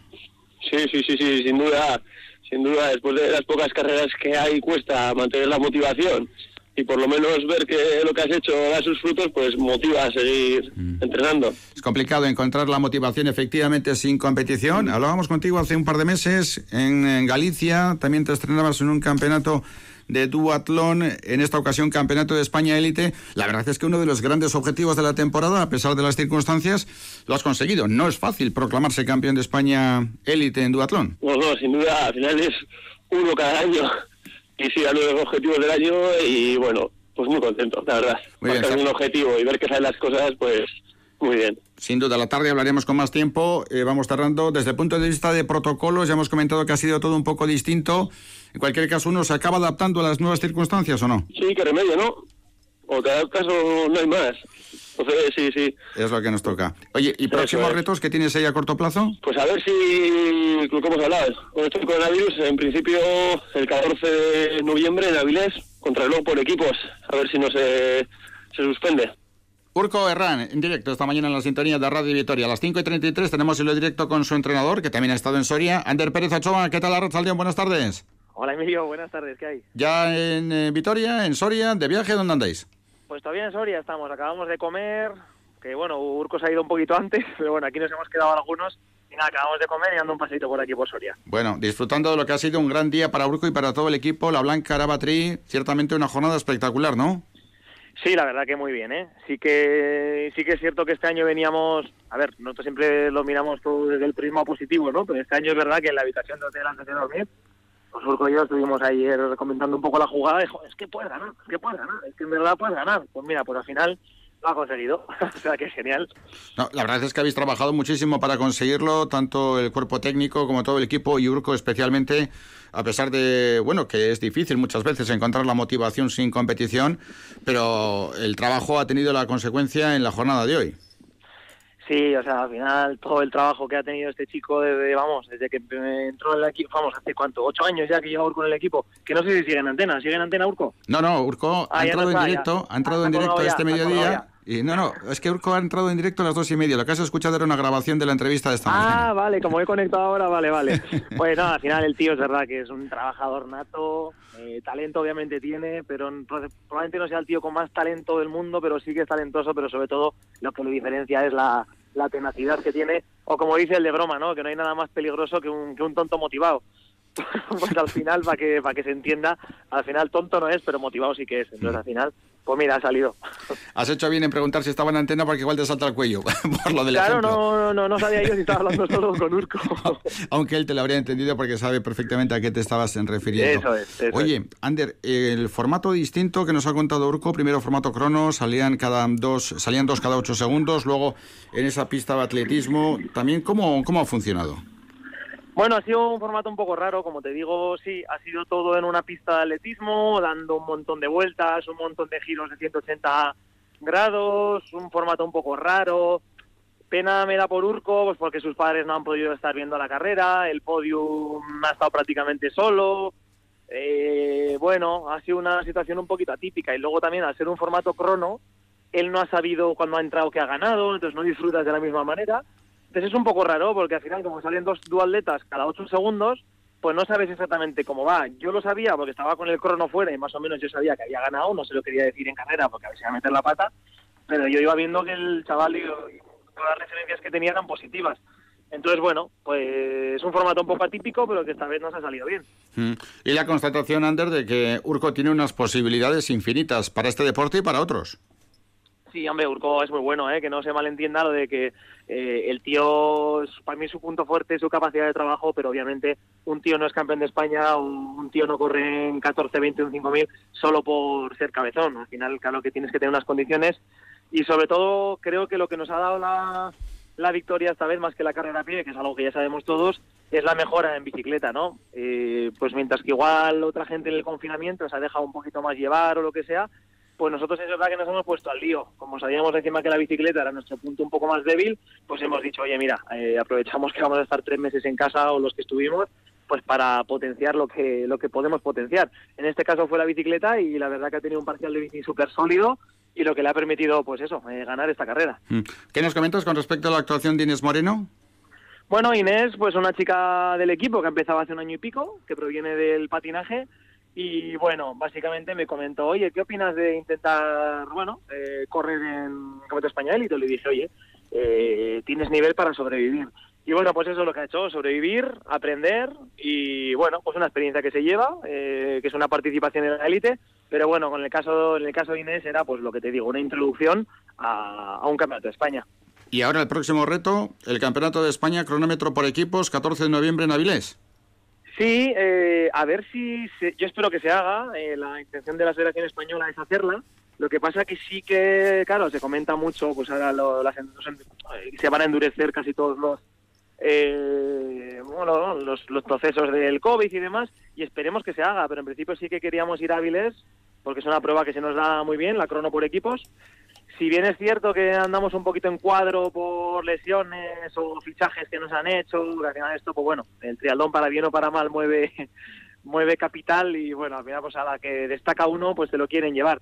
Sí, sí, sí, sí, sin duda. Sin duda, después de las pocas carreras que hay, cuesta mantener la motivación y por lo menos ver que lo que has hecho da sus frutos, pues motiva a seguir mm. entrenando. Es complicado encontrar la motivación efectivamente sin competición. Hablábamos contigo hace un par de meses en, Galicia, también te estrenabas en un campeonato de duatlón, en esta ocasión Campeonato de España Élite. La verdad es que uno de los grandes objetivos de la temporada, a pesar de las circunstancias, lo has conseguido. No es fácil proclamarse campeón de España Élite en duatlón. No, no, sin duda, al final es uno cada año y sí, a los objetivos del año y bueno, pues muy contento, la verdad. Muy bien, un objetivo y ver que salen las cosas, pues muy bien. Sin duda, la tarde hablaremos con más tiempo. Eh, vamos tardando. Desde el punto de vista de protocolos, ya hemos comentado que ha sido todo un poco distinto. En cualquier caso, ¿uno se acaba adaptando a las nuevas circunstancias o no? Sí, qué remedio, ¿no? O cada caso no hay más. Entonces, sí, sí. Es lo que nos toca. Oye, ¿y próximos retos que tienes ahí a corto plazo? Pues a ver si, como hemos hablado, con esto del coronavirus, en principio el 14 de noviembre en Avilés, contra el por equipos, a ver si no se, se suspende. Urco Herrán, en directo esta mañana en la sintonía de Radio Vitoria. A las 5 y 33 tenemos el directo con su entrenador, que también ha estado en Soria, Ander Pérez Ochoa. ¿Qué tal, Arrachaldeón? Buenas tardes. Hola, Emilio. Buenas tardes. ¿Qué hay? Ya en eh, Vitoria, en Soria, de viaje, ¿dónde andáis? Pues todavía en Soria estamos, acabamos de comer, que bueno, Urco se ha ido un poquito antes, pero bueno, aquí nos hemos quedado algunos y nada, acabamos de comer y dando un paseito por aquí por Soria. Bueno, disfrutando de lo que ha sido un gran día para Urco y para todo el equipo, la Blanca Arabatri, ciertamente una jornada espectacular, ¿no? Sí, la verdad que muy bien, ¿eh? Sí que sí que es cierto que este año veníamos, a ver, nosotros siempre lo miramos todo desde el prisma positivo, ¿no? Pero este año es verdad que en la habitación de hotel antes de dormir pues Urco y yo estuvimos ayer comentando un poco la jugada dijo, es que puedes ganar, es que puedes ganar, es que en verdad puedes ganar. Pues mira, pues al final lo ha conseguido, o sea que genial. La verdad es que habéis trabajado muchísimo para conseguirlo, tanto el cuerpo técnico como todo el equipo y Urco especialmente, a pesar de, bueno, que es difícil muchas veces encontrar la motivación sin competición, pero el trabajo ha tenido la consecuencia en la jornada de hoy. Sí, o sea, al final todo el trabajo que ha tenido este chico desde, vamos, desde que entró en el equipo, vamos, hace cuánto, ocho años ya que lleva Urco en el equipo, que no sé si sigue en antena, ¿sigue en antena Urco? No, no, Urco Ah, ha entrado no en directo, ya. ha entrado Ah, en directo este mediodía. Y no, no, es que Urco ha entrado en directo a las dos y media. Lo que has escuchado era una grabación de la entrevista de esta mañana. Ah, vale, como he conectado ahora, vale, vale. Pues no, al final el tío es verdad que es un trabajador nato, eh, talento obviamente tiene, pero probablemente no sea el tío con más talento del mundo, pero sí que es talentoso, pero sobre todo lo que lo diferencia es la, la tenacidad que tiene, o como dice el de broma, ¿no? Que no hay nada más peligroso que un, que un tonto motivado. pues al final, para que, para que se entienda, al final tonto no es, pero motivado sí que es. Entonces al final, pues mira, ha salido. Has hecho bien en preguntar si estaba en antena porque igual te salta el cuello por lo del Claro, no, no, no sabía yo si estaba hablando solo con Urco. Aunque él te lo habría entendido porque sabe perfectamente a qué te estabas refiriendo. Eso es, eso Oye, Ander, el formato distinto que nos ha contado Urco, primero formato crono, salían cada dos, salían dos cada ocho segundos, luego en esa pista de atletismo, también cómo, cómo ha funcionado. Bueno, ha sido un formato un poco raro, como te digo, sí, ha sido todo en una pista de atletismo, dando un montón de vueltas, un montón de giros de 180 grados, un formato un poco raro. Pena me da por Urco, pues porque sus padres no han podido estar viendo la carrera, el podium ha estado prácticamente solo. Eh, bueno, ha sido una situación un poquito atípica y luego también al ser un formato crono, él no ha sabido cuando ha entrado que ha ganado, entonces no disfrutas de la misma manera. Entonces es un poco raro porque al final como salen dos duatletas cada ocho segundos, pues no sabes exactamente cómo va. Yo lo sabía porque estaba con el crono fuera y más o menos yo sabía que había ganado, no se lo quería decir en carrera porque a si iba a meter la pata, pero yo iba viendo que el chaval y y todas las referencias que tenía eran positivas. Entonces, bueno, pues es un formato un poco atípico, pero que esta vez nos ha salido bien. Mm. Y la constatación, Ander, de que Urco tiene unas posibilidades infinitas para este deporte y para otros. Sí, hombre, Urco es muy bueno, ¿eh? que no se malentienda lo de que eh, el tío, para mí su punto fuerte es su capacidad de trabajo, pero obviamente un tío no es campeón de España, un, un tío no corre en 14, 20, un 5000 solo por ser cabezón. Al final, claro que tienes que tener unas condiciones y sobre todo creo que lo que nos ha dado la, la victoria esta vez, más que la carrera a pie, que es algo que ya sabemos todos, es la mejora en bicicleta, ¿no? Eh, pues mientras que igual otra gente en el confinamiento se ha dejado un poquito más llevar o lo que sea, pues nosotros es verdad que nos hemos puesto al lío. Como sabíamos encima que la bicicleta era nuestro punto un poco más débil, pues hemos dicho, oye, mira, eh, aprovechamos que vamos a estar tres meses en casa o los que estuvimos, pues para potenciar lo que, lo que podemos potenciar. En este caso fue la bicicleta y la verdad que ha tenido un parcial de bici súper sólido y lo que le ha permitido, pues eso, eh, ganar esta carrera. Mm. ¿Qué nos comentas con respecto a la actuación de Inés Moreno? Bueno, Inés, pues una chica del equipo que ha empezado hace un año y pico, que proviene del patinaje. Y bueno, básicamente me comentó, oye, ¿qué opinas de intentar, bueno, eh, correr en Campeonato Español? Y te le dije, oye, eh, tienes nivel para sobrevivir. Y bueno, pues eso es lo que ha hecho, sobrevivir, aprender y bueno, pues una experiencia que se lleva, eh, que es una participación en la élite, pero bueno, con el caso, en el caso de Inés era pues lo que te digo, una introducción a, a un campeonato de España. Y ahora el próximo reto, el Campeonato de España, cronómetro por equipos, 14 de noviembre en Avilés. Sí, eh, a ver si se- yo espero que se haga. eh, la intención de la Federación Española es hacerla. Lo que pasa que sí que, claro, se comenta mucho, pues ahora lo- las se van a endurecer casi todos los eh, bueno, los, los procesos del COVID y demás, y esperemos que se haga, pero en principio sí que queríamos ir Avilés, porque es una prueba que se nos da muy bien, la crono por equipos. Si bien es cierto que andamos un poquito en cuadro por lesiones o fichajes que nos han hecho, al final esto, pues bueno, el triatlón para bien o para mal mueve mueve capital y bueno, al final pues a la que destaca uno pues se lo quieren llevar.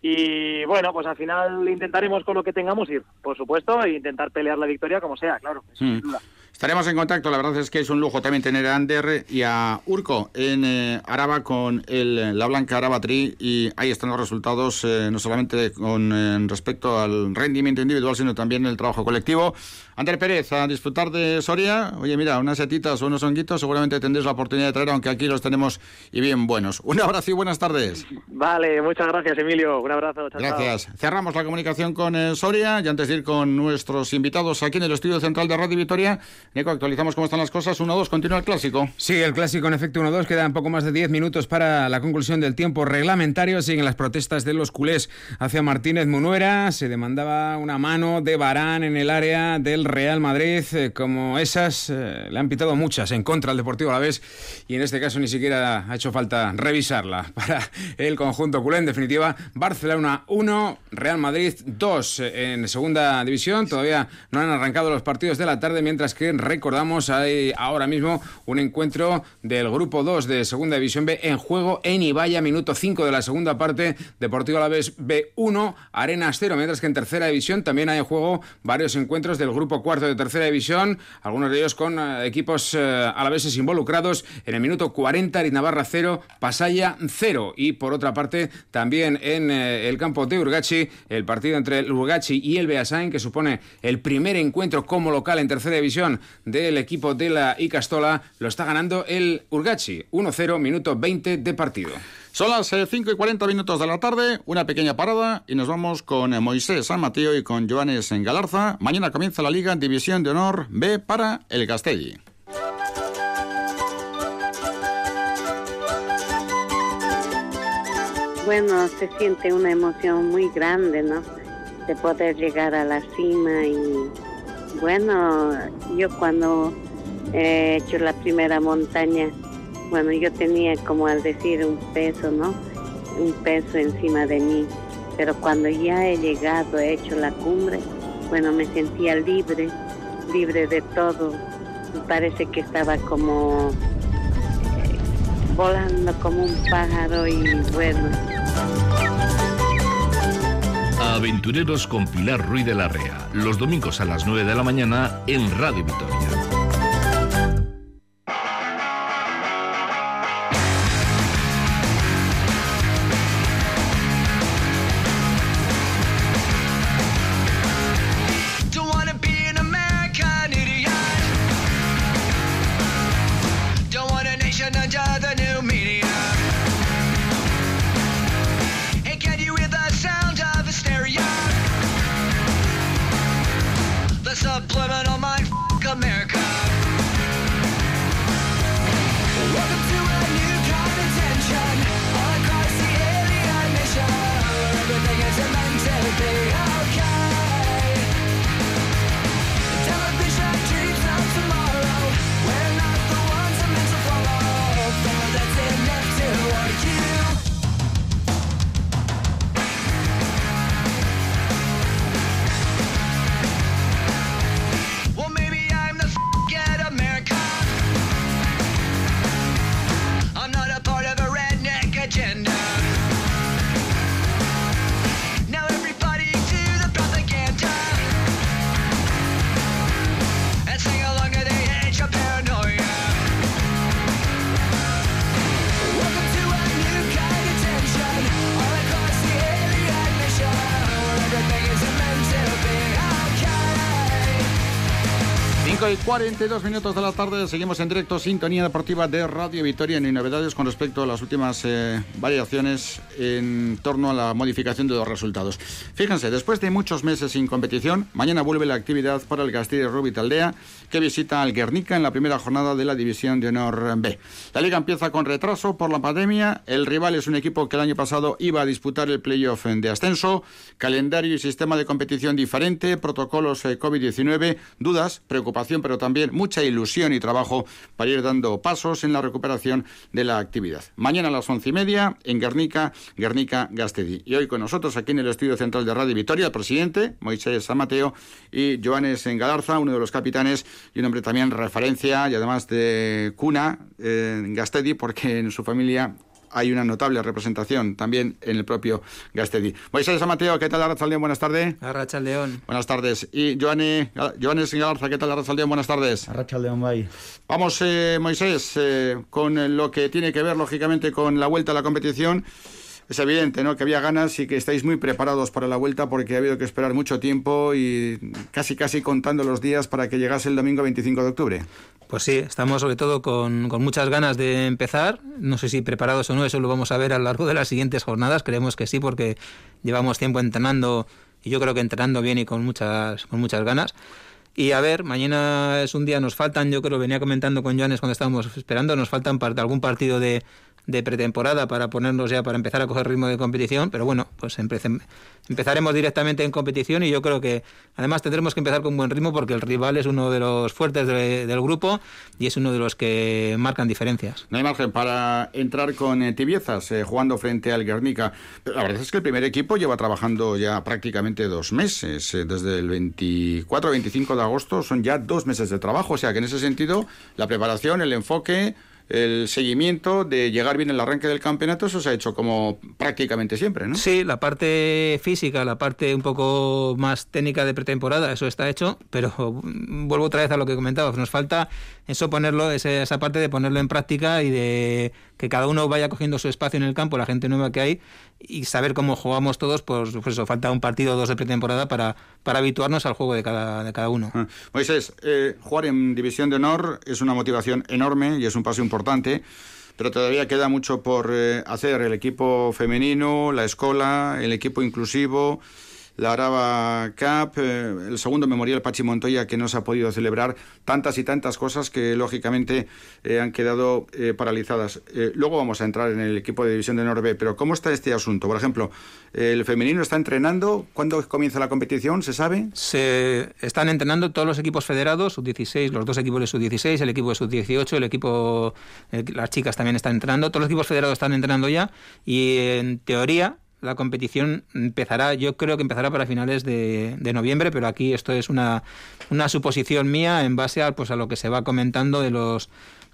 Y bueno, pues al final intentaremos con lo que tengamos ir, por supuesto, e intentar pelear la victoria como sea, claro, eso sin Mm. duda. Estaremos en contacto, la verdad es que es un lujo también tener a Ander y a Urco en eh, Araba con el, la Blanca Araba Tri y ahí están los resultados, eh, no solamente con eh, respecto al rendimiento individual, sino también el trabajo colectivo. Ander Pérez, a disfrutar de Soria, oye mira, unas setitas o unos honguitos seguramente tendréis la oportunidad de traer, aunque aquí los tenemos y bien buenos. Un abrazo y buenas tardes. Vale, muchas gracias Emilio, un abrazo. chao, chao. Gracias. Cerramos la comunicación con eh, Soria y antes de ir con nuestros invitados aquí en el estudio central de Radio Vitoria, Nico, actualizamos cómo están las cosas. 1-2, continúa el clásico. Sí, el clásico en efecto 1-2. Quedan poco más de 10 minutos para la conclusión del tiempo reglamentario. Siguen las protestas de los culés hacia Martínez Munuera. Se demandaba una mano de Barán en el área del Real Madrid. Eh, como esas, eh, le han pitado muchas en contra del Deportivo a la vez. Y en este caso ni siquiera ha hecho falta revisarla para el conjunto culé. En definitiva, Barcelona 1, Real Madrid 2 eh, en segunda división. Todavía no han arrancado los partidos de la tarde, mientras que recordamos, hay ahora mismo un encuentro del grupo 2 de Segunda División B en juego en Ibaya, minuto 5 de la segunda parte, Deportivo Alavés B1, Arenas 0, mientras que en Tercera División también hay en juego varios encuentros del grupo cuarto de Tercera División, algunos de ellos con eh, equipos eh, alaveses involucrados, en el minuto 40 Navarra 0, Pasaya 0 y por otra parte también en eh, el campo de Urgachi, el partido entre el Urgachi y el Beasain, que supone el primer encuentro como local en Tercera División del equipo de la Icastola lo está ganando el Urgachi. 1-0, minuto 20 de partido. Son las 5 eh, y 40 minutos de la tarde, una pequeña parada y nos vamos con eh, Moisés San Mateo y con Joanes en Galarza. Mañana comienza la Liga División de Honor B para el Castelli. Bueno, se siente una emoción muy grande, ¿no? De poder llegar a la cima y bueno, yo cuando he hecho la primera montaña, bueno, yo tenía como al decir un peso, ¿no? Un peso encima de mí. Pero cuando ya he llegado, he hecho la cumbre, bueno, me sentía libre, libre de todo. Parece que estaba como eh, volando como un pájaro y bueno. Aventureros con Pilar Ruiz de la Rea, los domingos a las 9 de la mañana en Radio Victoria. 42 minutos de la tarde, seguimos en directo, sintonía deportiva de Radio Victoria. y novedades con respecto a las últimas eh, variaciones en torno a la modificación de los resultados. Fíjense, después de muchos meses sin competición, mañana vuelve la actividad para el Castillo Rubit Aldea, que visita al Guernica en la primera jornada de la División de Honor B. La liga empieza con retraso por la pandemia. El rival es un equipo que el año pasado iba a disputar el playoff de ascenso. Calendario y sistema de competición diferente, protocolos eh, COVID-19, dudas, preocupación pero también mucha ilusión y trabajo para ir dando pasos en la recuperación de la actividad. Mañana a las once y media en Guernica, Guernica Gastedi. Y hoy con nosotros aquí en el estudio central de Radio Vitoria, el presidente Moisés San Mateo y Joanes Engalarza, uno de los capitanes y un hombre también referencia y además de cuna eh, en Gastedi, porque en su familia hay una notable representación también en el propio Gastedi. Moisés Mateo, ¿qué tal Arrachaldeón? Buenas tardes. Arrachaldeón. Buenas tardes. Y Joane, Joanes ¿qué tal Arrachaldeón? Buenas tardes. Arrachaldeón, bye. Vamos, eh, Moisés, eh, con lo que tiene que ver, lógicamente, con la vuelta a la competición. Es evidente ¿no? que había ganas y que estáis muy preparados para la vuelta porque ha habido que esperar mucho tiempo y casi casi contando los días para que llegase el domingo 25 de octubre. Pues sí, estamos sobre todo con, muchas ganas de empezar. No sé si preparados o no, eso lo vamos a ver a lo largo de las siguientes jornadas. Creemos que sí, porque llevamos tiempo entrenando y yo creo que entrenando bien y con muchas, con muchas ganas. Y a ver, mañana es un día, nos faltan, yo creo, venía comentando con Joanes cuando estábamos esperando, nos faltan algún partido de, de pretemporada para ponernos ya para empezar a coger ritmo de competición, pero bueno, pues empezaremos directamente en competición y yo creo que además tendremos que empezar con buen ritmo porque el rival es uno de los fuertes del grupo y es uno de los que marcan diferencias. No hay margen para entrar con eh, tibiezas eh, jugando frente al Guernica. La verdad es que el primer equipo lleva trabajando ya prácticamente dos meses, eh, desde el 24 25 de agosto son ya dos meses de trabajo, o sea que en ese sentido la preparación, el enfoque el seguimiento de llegar bien el arranque del campeonato, eso se ha hecho como prácticamente siempre, ¿no? Sí, la parte física, la parte un poco más técnica de pretemporada, eso está hecho, pero vuelvo otra vez a lo que comentaba, nos falta eso ponerlo, esa parte de ponerlo en práctica y de que cada uno vaya cogiendo su espacio en el campo, la gente nueva que hay, y saber cómo jugamos todos, pues, pues eso, falta un partido o dos de pretemporada para, para habituarnos al juego de cada, de cada uno. Ah, Moisés, eh, jugar en División de Honor es una motivación enorme y es un paso importante pero todavía queda mucho por eh, hacer. El equipo femenino, la escuela, el equipo inclusivo, la Araba Cup, eh, el segundo memorial Pachi Montoya que no se ha podido celebrar, tantas y tantas cosas que lógicamente eh, han quedado eh, paralizadas. luego vamos a entrar en el equipo de división de Norbe, pero ¿cómo está este asunto? Por ejemplo, el femenino está entrenando, ¿cuándo comienza la competición? ¿Se sabe? Se están entrenando todos los equipos federados, sub-16, los dos equipos de sub-16, el equipo de sub-18, el equipo, las chicas también están entrenando, todos los equipos federados están entrenando ya y en teoría la competición empezará, yo creo que empezará para finales de, noviembre, pero aquí esto es una, una, suposición mía en base a, pues, a lo que se va comentando de los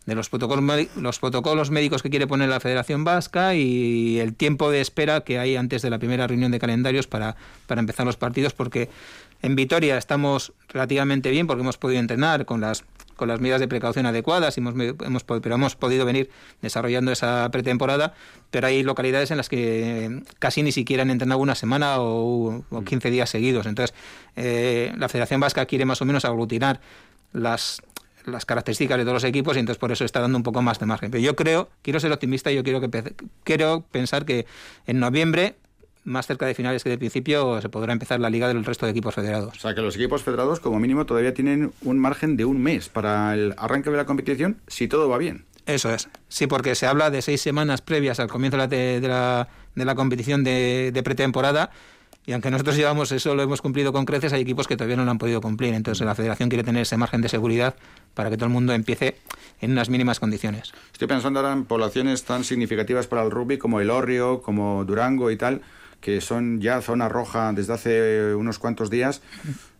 de los protocolos, los protocolos médicos que quiere poner la Federación Vasca y el tiempo de espera que hay antes de la primera reunión de calendarios para, para empezar los partidos, porque en Vitoria estamos relativamente bien porque hemos podido entrenar con las con las medidas de precaución adecuadas, y hemos, hemos, pero hemos podido venir desarrollando esa pretemporada, pero hay localidades en las que casi ni siquiera han entrenado una semana o, o 15 días seguidos. Entonces, eh, la Federación Vasca quiere más o menos aglutinar las las características de todos los equipos y entonces por eso está dando un poco más de margen. Pero yo creo, quiero ser optimista y yo quiero que quiero pensar que en noviembre más cerca de finales que de principio se podrá empezar la liga del resto de equipos federados. O sea que los equipos federados como mínimo todavía tienen un margen de un mes para el arranque de la competición si todo va bien. Eso es, sí, porque se habla de seis semanas previas al comienzo de la, de la, competición de, de pretemporada y aunque nosotros llevamos eso, lo hemos cumplido con creces, hay equipos que todavía no lo han podido cumplir. Entonces la federación quiere tener ese margen de seguridad para que todo el mundo empiece en unas mínimas condiciones. Estoy pensando ahora en poblaciones tan significativas para el rugby como el Orrio, como Durango y tal que son ya zona roja desde hace unos cuantos días.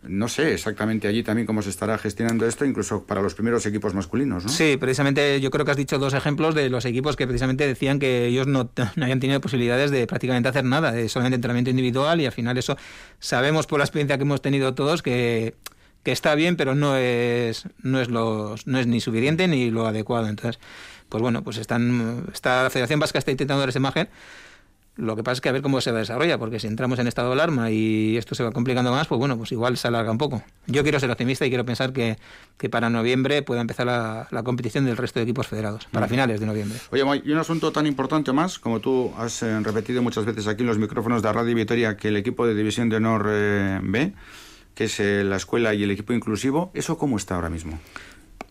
No sé exactamente allí también cómo se estará gestionando esto, incluso para los primeros equipos masculinos, ¿no? Sí, precisamente yo creo que has dicho dos ejemplos de los equipos que precisamente decían que ellos no, no habían tenido posibilidades de prácticamente hacer nada, de solamente entrenamiento individual y al final eso sabemos por la experiencia que hemos tenido todos que que está bien, pero no es no es lo, no es ni suficiente ni lo adecuado. Entonces, pues bueno, pues están está la Federación Vasca está intentando dar esa imagen lo que pasa es que a ver cómo se desarrolla, porque si entramos en estado de alarma y esto se va complicando más, pues bueno, pues igual se alarga un poco. Yo quiero ser optimista y quiero pensar que, que para noviembre pueda empezar la, competición del resto de equipos federados, para finales de noviembre. Oye, y un asunto tan importante más, como tú has eh, repetido muchas veces aquí en los micrófonos de Radio Vitoria, que el equipo de División de Honor eh, B, que es eh, la escuela y el equipo inclusivo, ¿eso cómo está ahora mismo?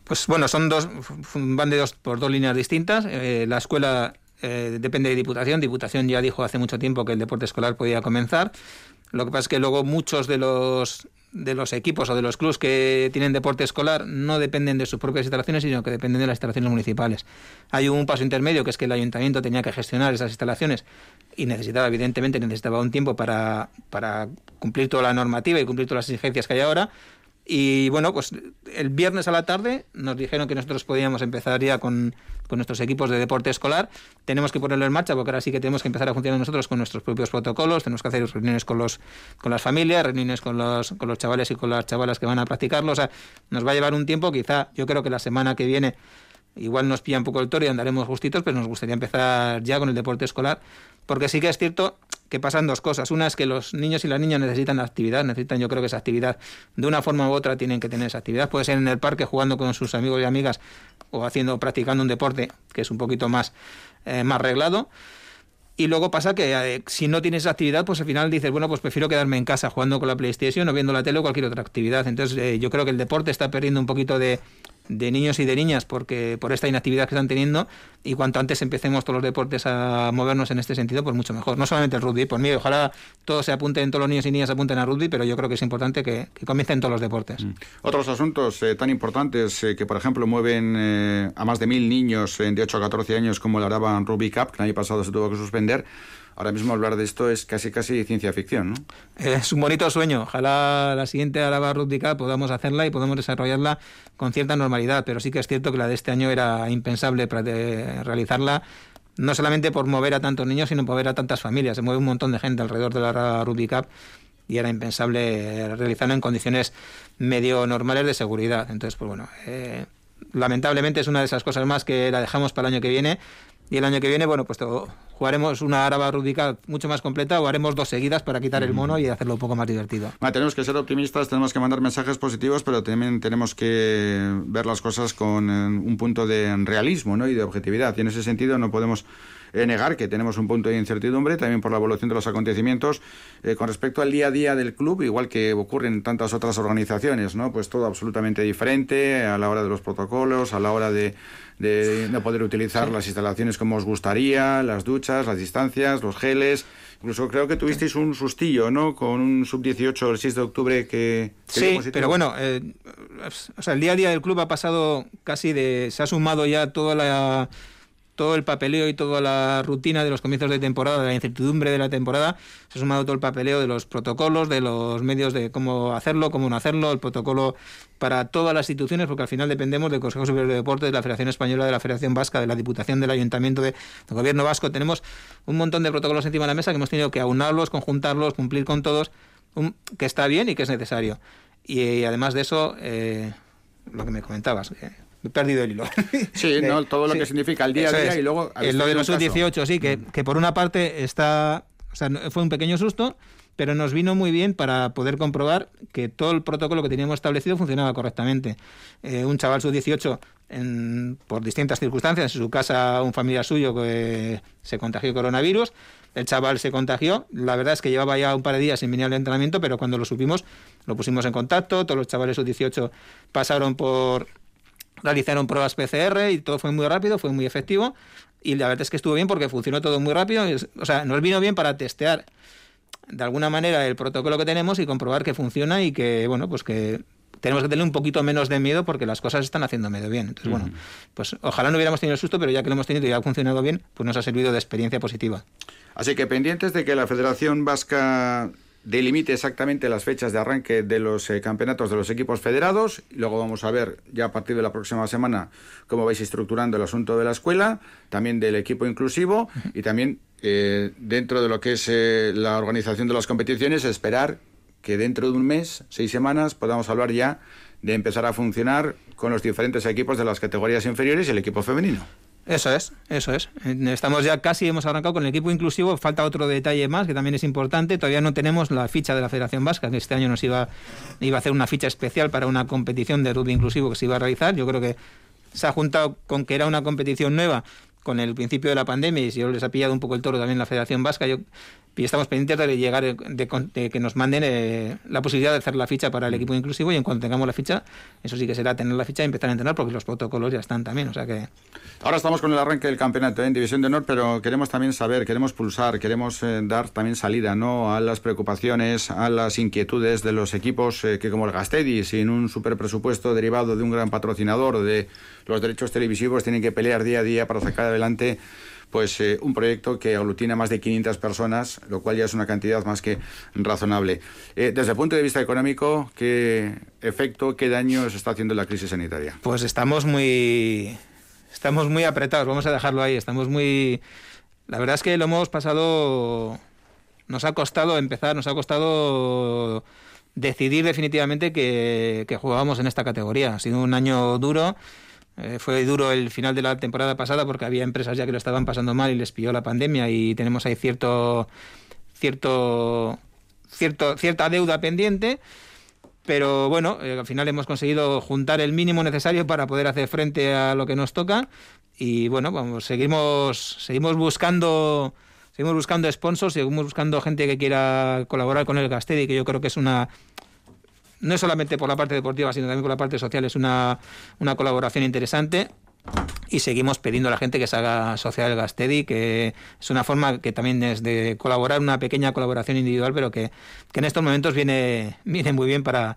Pues bueno, son dos, van de dos por dos líneas distintas. la escuela eh, depende de Diputación. Diputación ya dijo hace mucho tiempo que el deporte escolar podía comenzar. Lo que pasa es que luego muchos de los de los equipos o de los clubes que tienen deporte escolar no dependen de sus propias instalaciones, sino que dependen de las instalaciones municipales. Hay un paso intermedio que es que el ayuntamiento tenía que gestionar esas instalaciones y necesitaba, evidentemente, necesitaba un tiempo para, para cumplir toda la normativa y cumplir todas las exigencias que hay ahora. Y bueno, pues el viernes a la tarde nos dijeron que nosotros podíamos empezar ya con, nuestros equipos de deporte escolar. Tenemos que ponerlo en marcha porque ahora sí que tenemos que empezar a funcionar nosotros con nuestros propios protocolos. Tenemos que hacer reuniones con, los, con las familias, reuniones con los, con los chavales y con las chavalas que van a practicarlo. O sea, nos va a llevar un tiempo, quizá yo creo que la semana que viene igual nos pilla un poco el toro y andaremos justitos, pero nos gustaría empezar ya con el deporte escolar porque sí que es cierto que pasan dos cosas. Una es que los niños y las niñas necesitan actividad, necesitan yo creo que esa actividad. De una forma u otra tienen que tener esa actividad. Puede ser en el parque jugando con sus amigos y amigas o haciendo, practicando un deporte que es un poquito más, eh, más reglado. Y luego pasa que eh, si no tienes actividad, pues al final dices, bueno, pues prefiero quedarme en casa jugando con la PlayStation o viendo la tele o cualquier otra actividad. Entonces eh, yo creo que el deporte está perdiendo un poquito de, de niños y de niñas porque por esta inactividad que están teniendo y cuanto antes empecemos todos los deportes a movernos en este sentido, pues mucho mejor. No solamente el rugby, por mí, ojalá todos se apunten, todos los niños y niñas se apunten a rugby, pero yo creo que es importante que, comiencen todos los deportes. Mm. Otros asuntos eh, tan importantes eh, que, por ejemplo, mueven eh, a más de mil niños de 8 a 14 años como el Araban Rugby Cup, que el año pasado se tuvo que suspender, ahora mismo hablar de esto es casi casi ciencia ficción, ¿no? Es un bonito sueño. Ojalá la siguiente Araba Rugby podamos hacerla y podamos desarrollarla con cierta normalidad, pero sí que es cierto que la de este año era impensable realizarla no solamente por mover a tantos niños, sino por mover a tantas familias. Se mueve un montón de gente alrededor de la Rugby Cup y era impensable realizarlo en condiciones medio normales de seguridad. Entonces, pues bueno, eh, lamentablemente es una de esas cosas más que la dejamos para el año que viene, y el año que viene, bueno, pues jugaremos una araba rúbica mucho más completa o haremos dos seguidas para quitar el mono y hacerlo un poco más divertido. tenemos que ser optimistas, tenemos que mandar mensajes positivos, pero también tenemos que ver las cosas con eh, un punto de realismo ¿no? y de objetividad. Y en ese sentido no podemos eh, negar que tenemos un punto de incertidumbre también por la evolución de los acontecimientos eh, con respecto al día a día del club, igual que ocurre en tantas otras organizaciones, ¿no? Pues todo absolutamente diferente a la hora de los protocolos, a la hora de de no poder utilizar las instalaciones como os gustaría, las duchas, las distancias, los geles. Incluso creo que tuvisteis un sustillo, ¿no? Con un sub-18 el 6 de octubre que... sí, pero bueno, eh, o sea, el día a día del club ha pasado casi de... Se ha sumado ya toda la todo el papeleo y toda la rutina de los comienzos de temporada, de la incertidumbre de la temporada, se ha sumado todo el papeleo de los protocolos, de los medios de cómo hacerlo, cómo no hacerlo, el protocolo para todas las instituciones, porque al final dependemos del Consejo Superior de Deportes, de la Federación Española, de la Federación Vasca, de la Diputación del Ayuntamiento, de, del Gobierno Vasco. Tenemos un montón de protocolos encima de la mesa que hemos tenido que aunarlos, conjuntarlos, cumplir con todos, que está bien y que es necesario. Y, además de eso, eh, lo que me comentabas. He perdido el hilo. Sí, no, todo lo que significa el día a día y luego... lo de los sub-18, sí, que, que por una parte está... O sea, fue un pequeño susto, pero nos vino muy bien para poder comprobar que todo el protocolo que teníamos establecido funcionaba correctamente. Eh, un chaval sub-18, por distintas circunstancias, en su casa un familiar suyo que se contagió coronavirus, el chaval se contagió, la verdad es que llevaba ya un par de días sin venir al entrenamiento, pero cuando lo supimos lo pusimos en contacto, todos los chavales sub-18 pasaron por realizaron pruebas PCR y todo fue muy rápido, fue muy efectivo y la verdad es que estuvo bien porque funcionó todo muy rápido, o sea, nos vino bien para testear de alguna manera el protocolo que tenemos y comprobar que funciona y que, bueno, pues que tenemos que tener un poquito menos de miedo porque las cosas están haciendo medio bien. Entonces, bueno, pues ojalá no hubiéramos tenido el susto, pero ya que lo hemos tenido y ha funcionado bien, pues nos ha servido de experiencia positiva. Así que pendientes de que la Federación Vasca delimite exactamente las fechas de arranque de los eh, campeonatos de los equipos federados. Luego vamos a ver ya a partir de la próxima semana cómo vais estructurando el asunto de la escuela, también del equipo inclusivo y también eh, dentro de lo que es eh, la organización de las competiciones, esperar que dentro de un mes, seis semanas, podamos hablar ya de empezar a funcionar con los diferentes equipos de las categorías inferiores y el equipo femenino. Eso es, eso es. Estamos ya casi, hemos arrancado con el equipo inclusivo. Falta otro detalle más que también es importante. Todavía no tenemos la ficha de la Federación Vasca, que este año nos iba, iba a hacer una ficha especial para una competición de rugby inclusivo que se iba a realizar. Yo creo que se ha juntado con que era una competición nueva con el principio de la pandemia y si yo les ha pillado un poco el toro también la Federación Vasca. Yo y estamos pendientes de llegar de, que nos manden eh, la posibilidad de hacer la ficha para el equipo inclusivo y en cuanto tengamos la ficha, eso sí que será tener la ficha y empezar a entrenar porque los protocolos ya están también, o sea que Ahora estamos con el arranque del campeonato ¿eh? en División de Honor, pero queremos también saber, queremos pulsar, queremos eh, dar también salida, ¿no? a las preocupaciones, a las inquietudes de los equipos que como el Gastedi, sin un super presupuesto derivado de un gran patrocinador de los derechos televisivos tienen que pelear día a día para sacar adelante pues eh, un proyecto que aglutina más de 500 personas, lo cual ya es una cantidad más que razonable. Eh, desde el punto de vista económico, ¿qué efecto, qué daño se está haciendo la crisis sanitaria? Pues estamos muy, estamos muy apretados, vamos a dejarlo ahí, estamos muy... La verdad es que lo hemos pasado, nos ha costado empezar, nos ha costado decidir definitivamente que, que jugábamos en esta categoría. Ha sido un año duro eh, fue duro el final de la temporada pasada porque había empresas ya que lo estaban pasando mal y les pilló la pandemia y tenemos ahí cierto, cierto, cierto, cierta deuda pendiente. Pero bueno, eh, al final hemos conseguido juntar el mínimo necesario para poder hacer frente a lo que nos toca. Y bueno, vamos, seguimos, seguimos buscando seguimos buscando sponsors, seguimos buscando gente que quiera colaborar con el Gastedi, que yo creo que es una no es solamente por la parte deportiva, sino también por la parte social, es una, una colaboración interesante y seguimos pidiendo a la gente que se haga social Gastedi, que es una forma que también es de colaborar, una pequeña colaboración individual, pero que, que en estos momentos viene, viene muy bien para,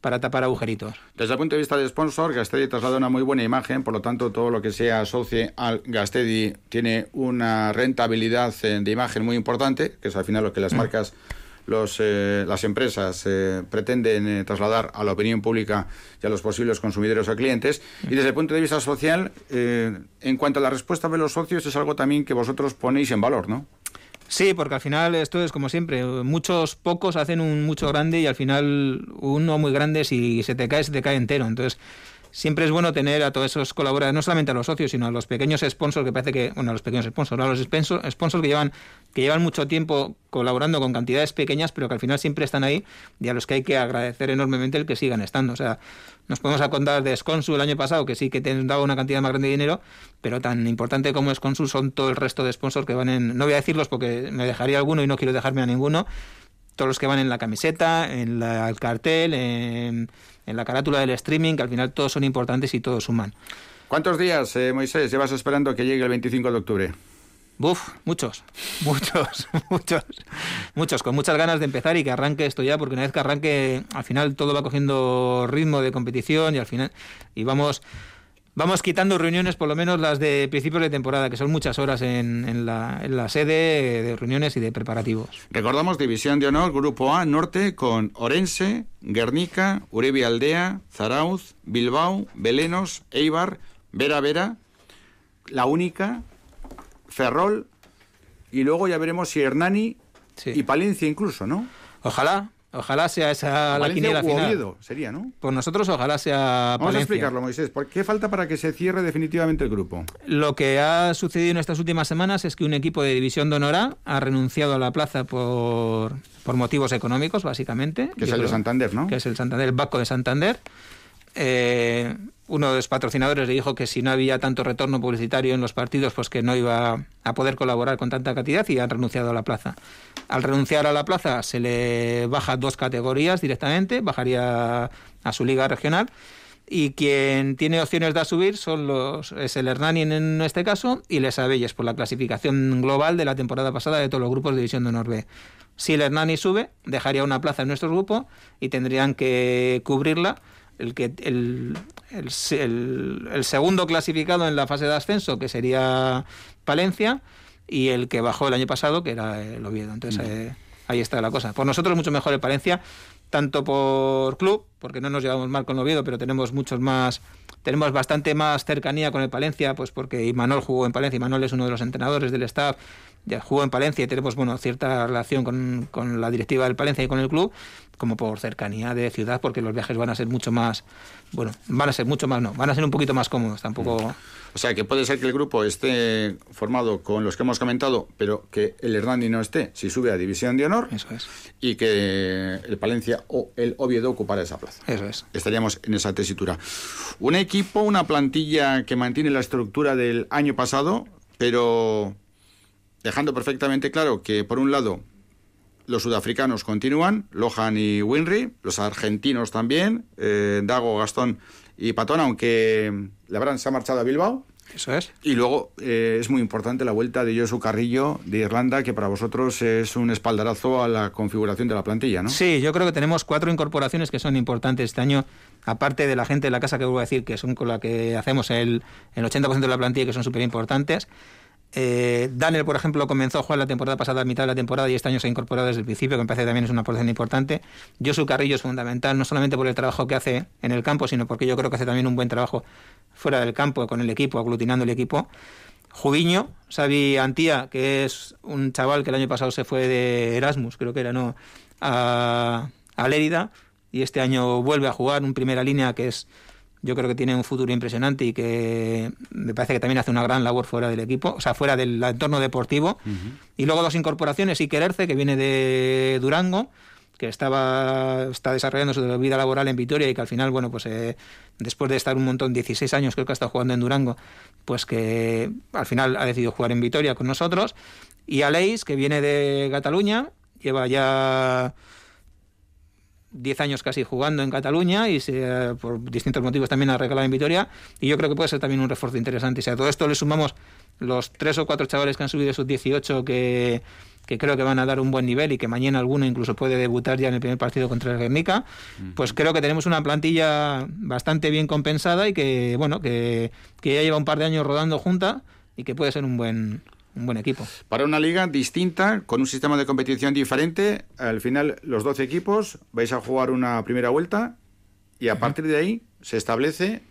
para tapar agujeritos. Desde el punto de vista de sponsor, Gastedi traslada una muy buena imagen, por lo tanto todo lo que se asocie al Gastedi tiene una rentabilidad eh, de imagen muy importante, que es al final lo que las mm. Los, eh, las empresas eh, pretenden eh, trasladar a la opinión pública y a los posibles consumidores o clientes. Y desde el punto de vista social, en cuanto a la respuesta de los socios, es algo también que vosotros ponéis en valor, ¿no? Sí, porque al final esto es como siempre, muchos pocos hacen un mucho grande y al final uno muy grande si se te cae, se te cae entero. Entonces, siempre es bueno tener a todos esos colaboradores, no solamente a los socios, sino a los pequeños sponsors que parece que, bueno, a los pequeños sponsors, a los sponsors que llevan, que llevan mucho tiempo colaborando con cantidades pequeñas, pero que al final siempre están ahí y a los que hay que agradecer enormemente el que sigan estando. O sea, nos podemos acordar de Sconsul el año pasado, que sí que te daba una cantidad más grande de dinero, pero tan importante como Sconsul son todo el resto de sponsors que van en, no voy a decirlos porque me dejaría alguno y no quiero dejarme a ninguno, todos los que van en la camiseta, en el cartel, en en la carátula del streaming, que al final todos son importantes y todos suman. ¿Cuántos días, eh, Moisés, llevas esperando que llegue el 25 de octubre? Buf, muchos, muchos, muchos, muchos, con muchas ganas de empezar y que arranque esto ya, porque una vez que arranque, al final todo va cogiendo ritmo de competición y al final, y vamos, Vamos quitando reuniones, por lo menos las de principios de temporada, que son muchas horas en, la, en, la, sede de reuniones y de preparativos. Recordamos División de Honor, Grupo A, Norte, con Orense, Guernica, Urebi Aldea, Zarauz, Bilbao, Belenos, Eibar, Vera Vera, La Única, Ferrol, y luego ya veremos si Hernani y Palencia incluso, ¿no? Ojalá, Ojalá sea esa la quiniela final. sería, ¿no? Por nosotros ojalá sea Vamos a explicarlo, Moisés. ¿Por qué falta para que se cierre definitivamente el grupo? Lo que ha sucedido en estas últimas semanas es que un equipo de División de Honor ha renunciado a la plaza por, por motivos económicos, básicamente. Que es el de Santander, ¿no? Que es el Santander, el Banco de Santander. Eh, uno de los patrocinadores le dijo que si no había tanto retorno publicitario en los partidos, pues que no iba a poder colaborar con tanta cantidad y han renunciado a la plaza. Al renunciar a la plaza se le baja dos categorías directamente, bajaría a su liga regional y quien tiene opciones de subir son los es el Hernani en este caso y Les Abelles por la clasificación global de la temporada pasada de todos los grupos de división de honor B. Si el Hernani sube, dejaría una plaza en nuestro grupo y tendrían que cubrirla el, que, el, el, segundo clasificado en la fase de ascenso, que sería Palencia, y el que bajó el año pasado, que era el Oviedo. Entonces eh, ahí está la cosa. Por nosotros mucho mejor el Palencia, tanto por club, porque no nos llevamos mal con el Oviedo, pero tenemos muchos más tenemos bastante más cercanía con el Palencia, pues porque Imanol jugó en Palencia, Imanol es uno de los entrenadores del staff, ya jugó en Palencia y tenemos bueno cierta relación con, con, la directiva del Palencia y con el club, como por cercanía de ciudad, porque los viajes van a ser mucho más, bueno, van a ser mucho más, no, van a ser un poquito más cómodos, tampoco... O sea, que puede ser que el grupo esté formado con los que hemos comentado, pero que el Hernani no esté, si sube a División de Honor. Eso es. Y que el Palencia o el Oviedo ocupara esa plaza. Eso es. Estaríamos en esa tesitura. Un equipo, una plantilla que mantiene la estructura del año pasado, pero dejando perfectamente claro que, por un lado, los sudafricanos continúan, Lohan y Winry, los argentinos también, eh, Dago, Gastón y Patón, aunque Lebran se ha marchado a Bilbao. Eso es. Y luego eh, es muy importante la vuelta de Josu Carrillo de Irlanda, que para vosotros es un espaldarazo a la configuración de la plantilla, ¿no? Sí, yo creo que tenemos cuatro incorporaciones que son importantes este año, aparte de la gente de la casa que vuelvo a decir, que son con la que hacemos el, el 80% de la plantilla, que son súper importantes. Eh, Daniel, por ejemplo, comenzó a jugar la temporada pasada a mitad de la temporada y este año se ha incorporado desde el principio, que me parece también es una porción importante. Josu Carrillo es fundamental, no solamente por el trabajo que hace en el campo, sino porque yo creo que hace también un buen trabajo fuera del campo con el equipo, aglutinando el equipo. Judiño, Xavi Antía, que es un chaval que el año pasado se fue de Erasmus, creo que era, ¿no? A, a Lérida, y este año vuelve a jugar en primera línea, que es yo creo que tiene un futuro impresionante y que me parece que también hace una gran labor fuera del equipo, o sea, fuera del entorno deportivo. Y luego dos incorporaciones, Iker Erce, que viene de Durango, que estaba está desarrollando su vida laboral en Vitoria y que al final, bueno, pues eh, después de estar un montón, 16 años creo que ha estado jugando en Durango, pues que al final ha decidido jugar en Vitoria con nosotros. Y Aleix, que viene de Cataluña, lleva ya 10 años casi jugando en Cataluña y se, por distintos motivos también ha regalado en Vitoria y yo creo que puede ser también un refuerzo interesante. Y si a todo esto le sumamos los tres o cuatro chavales que han subido sus 18 que, que creo que van a dar un buen nivel y que mañana alguno incluso puede debutar ya en el primer partido contra el Guernica, pues creo que tenemos una plantilla bastante bien compensada y que, bueno, que, que ya lleva un par de años rodando junta y que puede ser un buen, un buen equipo. Para una liga distinta, con un sistema de competición diferente, al final los 12 equipos vais a jugar una primera vuelta y a partir de ahí se establece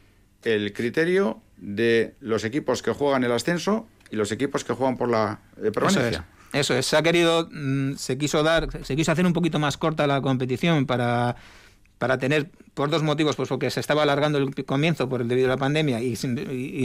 el criterio de los equipos que juegan el ascenso y los equipos que juegan por la eh, permanencia. Eso es. Eso es, se ha querido, mm, se quiso dar, se quiso hacer un poquito más corta la competición para, para tener, por dos motivos, pues porque se estaba alargando el comienzo por el debido a la pandemia y,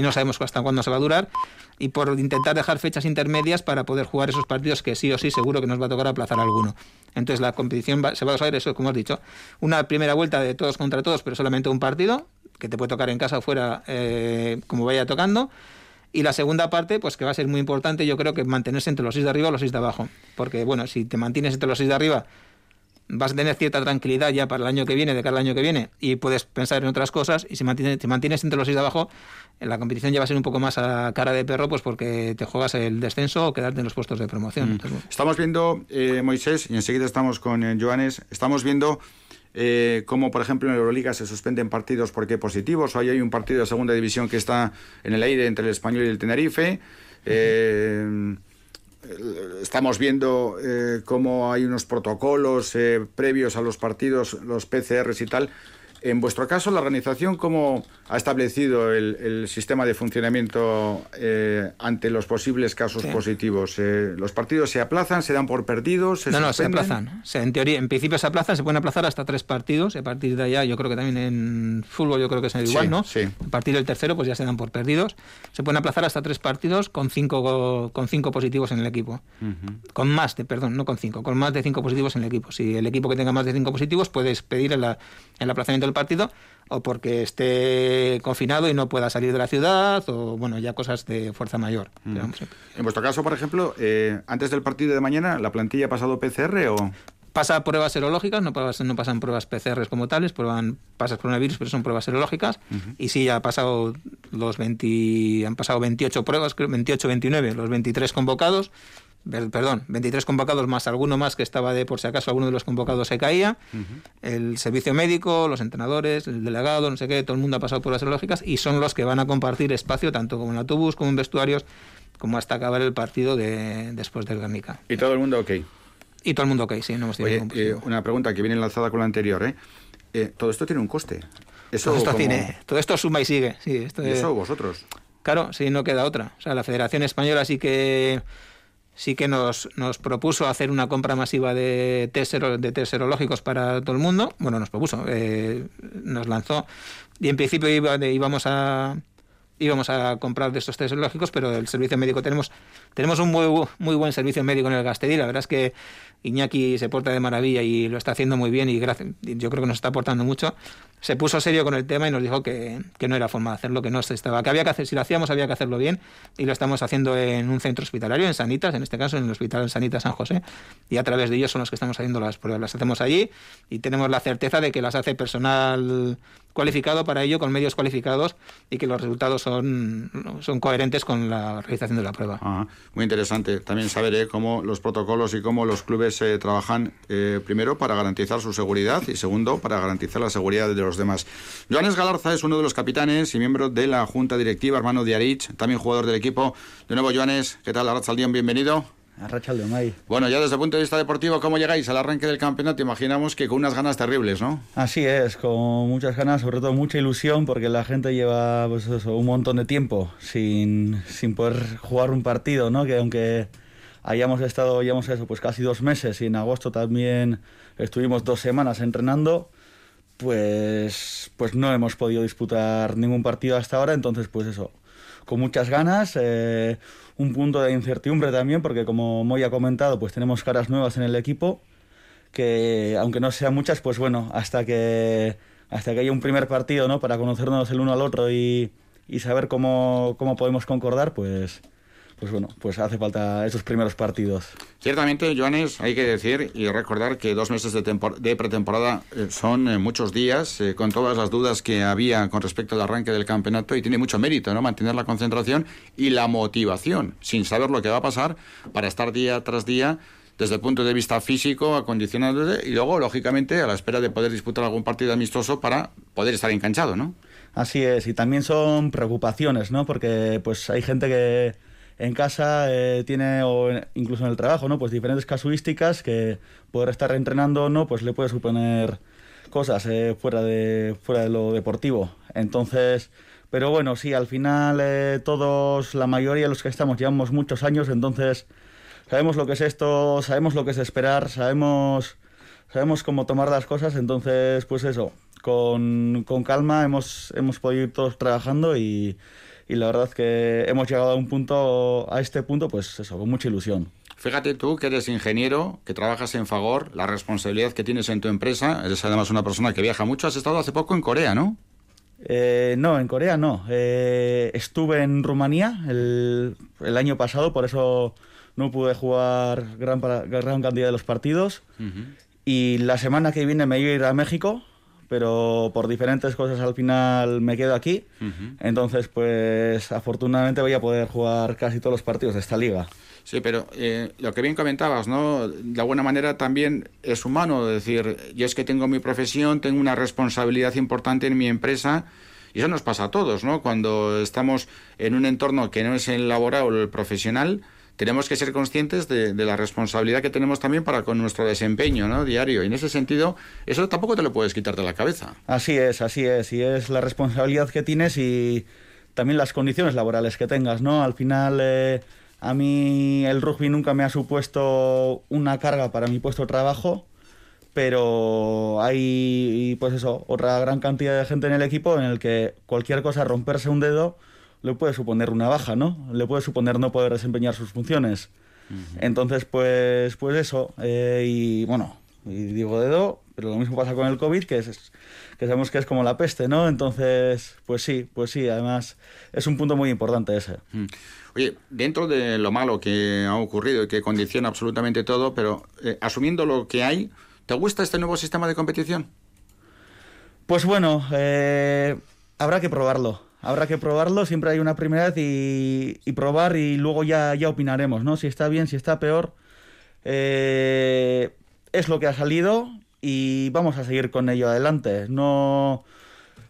no sabemos hasta cuándo se va a durar, y por intentar dejar fechas intermedias para poder jugar esos partidos que sí o sí seguro que nos va a tocar aplazar alguno. Entonces la competición se va a basar eso, como has dicho, una primera vuelta de todos contra todos, pero solamente un partido, que te puede tocar en casa o fuera eh, como vaya tocando. Y la segunda parte, pues que va a ser muy importante, yo creo que mantenerse entre los seis de arriba o los seis de abajo. Porque, bueno, si te mantienes entre los seis de arriba, vas a tener cierta tranquilidad ya para el año que viene, de cara al año que viene, y puedes pensar en otras cosas. Y si mantienes, te mantienes entre los seis de abajo, en la competición ya va a ser un poco más a cara de perro, pues porque te juegas el descenso o quedarte en los puestos de promoción. Entonces, bueno. Estamos viendo, eh, Moisés, y enseguida estamos con eh, Joanes, estamos viendo eh, cómo, por ejemplo, en Euroliga se suspenden partidos porque positivos. Hoy hay un partido de segunda división que está en el aire entre el Español y el Tenerife. Eh, Estamos viendo eh, cómo hay unos protocolos eh, previos a los partidos, los PCRs y tal. En vuestro caso, la organización, ¿cómo ha establecido el, el sistema de funcionamiento eh, ante los posibles casos Sí. positivos? Eh, ¿Los partidos se aplazan, se dan por perdidos? Se no, no, se aplazan. O sea, en teoría, en principio se aplazan, se pueden aplazar hasta tres partidos. A partir de allá, yo creo que también en fútbol, yo creo que es igual, Sí, ¿no? sí. A partir del tercero, pues ya se dan por perdidos. Se pueden aplazar hasta tres partidos con cinco, con cinco positivos en el equipo. Con más de, perdón, no con cinco, con más de cinco positivos en el equipo. Si el equipo que tenga más de cinco positivos, puedes pedir el, el aplazamiento del partido o porque esté confinado y no pueda salir de la ciudad o, bueno, ya cosas de fuerza mayor. En vuestro caso, por ejemplo, eh, antes del partido de mañana, ¿la plantilla ha pasado PCR o...? pasa pruebas serológicas, no, pruebas- no pasan pruebas PCRs como tales, prueban, pasas coronavirus, pero son pruebas serológicas. Y sí, ya ha pasado los 20, han pasado 28 pruebas, creo, 28, 29, los 23 convocados. Perdón, 23 convocados más alguno más que estaba de por si acaso alguno de los convocados se caía. El servicio médico, los entrenadores, el delegado, no sé qué, todo el mundo ha pasado pruebas serológicas y son los que van a compartir espacio tanto como en autobús como en vestuarios como hasta acabar el partido de, después del Guernica. Y todo el mundo ok. Y todo el mundo ok, sí, no hemos tenido Oye, ningún eh, una pregunta que viene enlazada con la anterior, ¿eh? Eh, todo esto tiene un coste. Eso, todo esto como- tiene, todo esto suma y sigue, sí. Esto ¿Y es- eso vosotros? Claro, sí, no queda otra. O sea, la Federación Española sí que sí que nos, nos propuso hacer una compra masiva de test, de test serológicos para todo el mundo. Bueno, nos propuso, eh, nos lanzó. Y en principio iba íbamos a íbamos a comprar de estos test serológicos, pero el servicio médico tenemos tenemos un muy, muy buen servicio médico en el Gastedí. La verdad es que Iñaki se porta de maravilla y lo está haciendo muy bien y gracias, yo creo que nos está aportando mucho. Se puso serio con el tema y nos dijo que, que no era forma de hacerlo, que no se estaba, que había que hacer, si lo hacíamos había que hacerlo bien y lo estamos haciendo en un centro hospitalario, en Sanitas, en este caso en el Hospital Sanitas San José, y a través de ellos son los que estamos haciendo las pruebas. Las hacemos allí y tenemos la certeza de que las hace personal cualificado para ello, con medios cualificados y que los resultados son, son coherentes con la realización de la prueba. Ajá. Muy interesante también saber eh, cómo los protocolos y cómo los clubes eh, trabajan, eh, primero, para garantizar su seguridad y, segundo, para garantizar la seguridad de los demás. Joanes Galarza es uno de los capitanes y miembro de la Junta Directiva, hermano de Arich, también jugador del equipo. De nuevo, Joanes, ¿qué tal? Arrachaldeón, bienvenido. Bueno, ya desde el punto de vista deportivo, ¿cómo llegáis al arranque del campeonato? Imaginamos que con unas ganas terribles, ¿no? Así es, con muchas ganas, sobre todo mucha ilusión, porque la gente lleva pues eso, un montón de tiempo sin, sin poder jugar un partido, ¿no? Que aunque hayamos estado, llevamos eso, pues casi dos meses y en agosto también estuvimos dos semanas entrenando, pues, pues no hemos podido disputar ningún partido hasta ahora, entonces pues eso, con muchas ganas, eh, un punto de incertidumbre también, porque como Moy ha comentado, pues tenemos caras nuevas en el equipo, que aunque no sean muchas, pues bueno, hasta que hasta que haya un primer partido, ¿no? Para conocernos el uno al otro y, y saber cómo, cómo podemos concordar, pues, pues bueno, pues hace falta esos primeros partidos. Ciertamente, Joanes, hay que decir y recordar que dos meses de, de pretemporada eh, son eh, muchos días, eh, con todas las dudas que había con respecto al arranque del campeonato, y tiene mucho mérito, ¿no? Mantener la concentración y la motivación, sin saber lo que va a pasar, para estar día tras día desde el punto de vista físico, acondicionándose y luego, lógicamente, a la espera de poder disputar algún partido amistoso para poder estar enganchado, ¿no? Así es, y también son preocupaciones, ¿no? Porque pues hay gente que en casa eh, tiene, o incluso en el trabajo, ¿no? Pues diferentes casuísticas que poder estar entrenando o no, pues le puede suponer cosas eh, fuera, de, fuera de lo deportivo. Entonces, pero bueno, sí, al final eh, todos, la mayoría de los que estamos llevamos muchos años, entonces sabemos lo que es esto, sabemos lo que es esperar, sabemos, sabemos cómo tomar las cosas, entonces pues eso, con, con calma hemos, hemos podido ir todos trabajando y, y la verdad que hemos llegado a un punto, a este punto, pues eso, con mucha ilusión. Fíjate tú que eres ingeniero, que trabajas en Fagor, la responsabilidad que tienes en tu empresa, eres además una persona que viaja mucho, has estado hace poco en Corea, ¿no? Eh, no, en Corea no. Eh, estuve en Rumanía el, el, año pasado, por eso no pude jugar gran, gran cantidad de los partidos. Y la semana que viene me iba a ir a México pero por diferentes cosas al final me quedo aquí. Entonces, pues afortunadamente voy a poder jugar casi todos los partidos de esta liga. Sí, pero eh, lo que bien comentabas, ¿no? De alguna manera también es humano, decir, yo es que tengo mi profesión, tengo una responsabilidad importante en mi empresa. Y eso nos pasa a todos, ¿no? Cuando estamos en un entorno que no es el laboral o el profesional, tenemos que ser conscientes de, la responsabilidad que tenemos también para con nuestro desempeño ¿no? diario. Y en ese sentido, eso tampoco te lo puedes quitar de la cabeza. Así es, así es. Y es la responsabilidad que tienes y también las condiciones laborales que tengas, ¿no? Al final, eh, a mí el rugby nunca me ha supuesto una carga para mi puesto de trabajo, pero hay, pues eso, otra gran cantidad de gente en el equipo en el que cualquier cosa, romperse un dedo, le puede suponer una baja, ¿no? Le puede suponer no poder desempeñar sus funciones. Entonces, pues, pues eso. Eh, y bueno, y digo dedo, pero lo mismo pasa con el COVID, que, es, que sabemos que es como la peste, ¿no? Entonces, pues sí, pues sí, además es un punto muy importante ese. Oye, dentro de lo malo que ha ocurrido y que condiciona absolutamente todo, pero eh, asumiendo lo que hay, ¿te gusta este nuevo sistema de competición? Pues bueno, eh, habrá que probarlo habrá que probarlo, siempre hay una primera vez y, probar y luego ya, ya opinaremos, ¿no? Si está bien, si está peor. Eh, es lo que ha salido y vamos a seguir con ello adelante. No,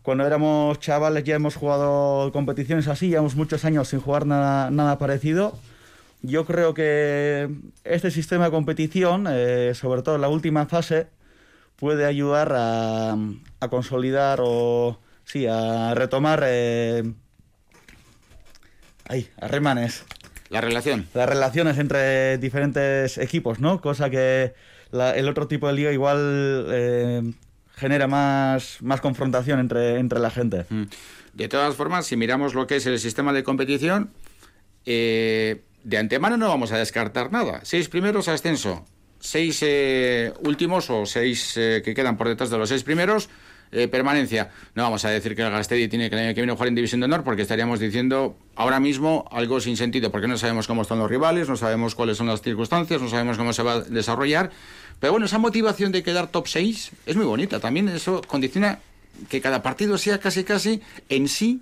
cuando éramos chavales ya hemos jugado competiciones así, llevamos muchos años sin jugar nada, nada parecido. Yo creo que este sistema de competición, eh, sobre todo en la última fase, puede ayudar a, a consolidar o sí, a retomar. Eh, ahí, a remanes. La relación. Las relaciones entre diferentes equipos, ¿no? Cosa que el otro tipo de liga igual eh, genera más, más confrontación entre, entre la gente. Mm. De todas formas, si miramos lo que es el sistema de competición, eh, de antemano no vamos a descartar nada. Seis primeros ascenso, seis últimos o seis que quedan por detrás de los seis primeros eh, permanencia. No vamos a decir que el Gastedi tiene que el año que viene jugar en División de Honor porque estaríamos diciendo ahora mismo algo sin sentido porque no sabemos cómo están los rivales, no sabemos cuáles son las circunstancias, no sabemos cómo se va a desarrollar. Pero bueno, esa motivación de quedar top 6 es muy bonita. También eso condiciona que cada partido sea casi casi en sí,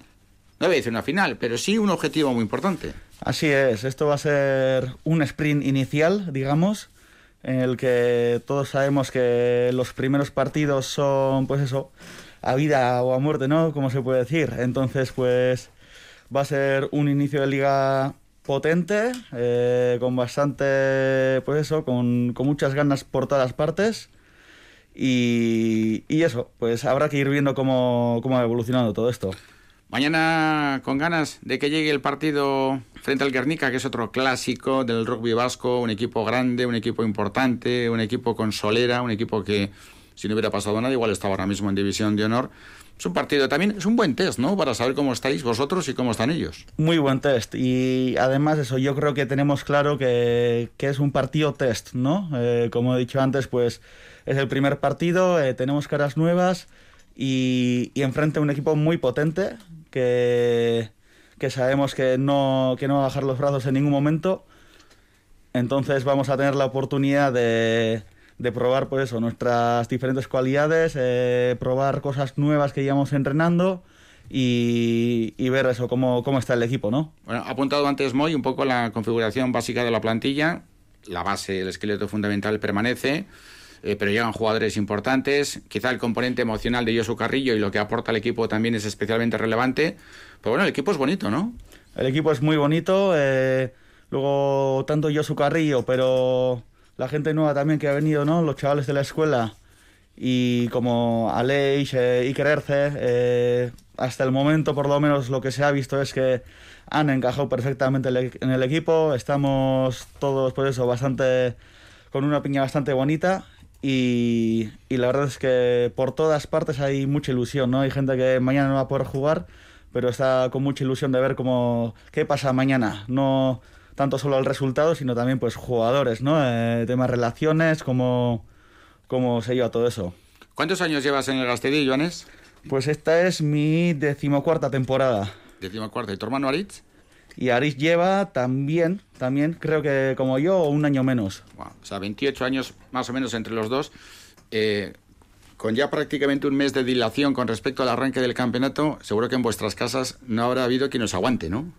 no voy a decir una final, pero sí un objetivo muy importante. Así es, esto va a ser un sprint inicial, digamos, en el que todos sabemos que los primeros partidos son, pues eso, a vida o a muerte, ¿no? Como se puede decir. Entonces, pues va a ser un inicio de liga potente, eh, con bastante, pues eso, con, con, muchas ganas por todas partes. Y, y, eso, pues habrá que ir viendo cómo, cómo va evolucionando todo esto. Mañana con ganas de que llegue el partido frente al Guernica, que es otro clásico del rugby vasco, un equipo grande, un equipo importante, un equipo con solera, un equipo que si no hubiera pasado nada igual estaba ahora mismo en división de honor. Es un partido también, es un buen test, ¿no? Para saber cómo estáis vosotros y cómo están ellos. Muy buen test. Y además eso, yo creo que tenemos claro que, es un partido test, ¿no? Eh, como he dicho antes, pues es el primer partido, eh, tenemos caras nuevas y, y enfrente un equipo muy potente que, que sabemos que no, que no va a bajar los brazos en ningún momento. Entonces vamos a tener la oportunidad de, de probar pues eso, nuestras diferentes cualidades, eh, probar cosas nuevas que llevamos entrenando y, y ver eso, cómo, cómo está el equipo, ¿no? Bueno, ha apuntado antes Moy un poco la configuración básica de la plantilla. La base, el esqueleto fundamental permanece, eh, pero llegan jugadores importantes. Quizá el componente emocional de Josu Carrillo y lo que aporta al equipo también es especialmente relevante. Pero bueno, el equipo es bonito, ¿no? El equipo es muy bonito. eh, luego, tanto Josu Carrillo, pero la gente nueva también que ha venido, ¿no? Los chavales de la escuela. Y como Aleix, eh, Iker eh, hasta el momento, por lo menos, lo que se ha visto es que han encajado perfectamente en el- el equipo. Estamos todos, pues eso, bastante. con una piña bastante bonita. Y, y la verdad es que por todas partes hay mucha ilusión, ¿no? Hay gente que mañana no va a poder jugar, pero está con mucha ilusión de ver cómo qué pasa mañana. No tanto solo el resultado, sino también pues jugadores, ¿no? Eh, temas relaciones, cómo, cómo se lleva todo eso. ¿Cuántos años llevas en el Gastedí, Joanes? Pues esta es mi decimocuarta temporada. Decimocuarta. ¿Y tu hermano Aritz? Y Aris lleva también, también creo que como yo, un año menos. Wow, O sea, 28 años más o menos entre los dos. Eh, con ya prácticamente un mes de dilación con respecto al arranque del campeonato, seguro que en vuestras casas no habrá habido quien os aguante, ¿no?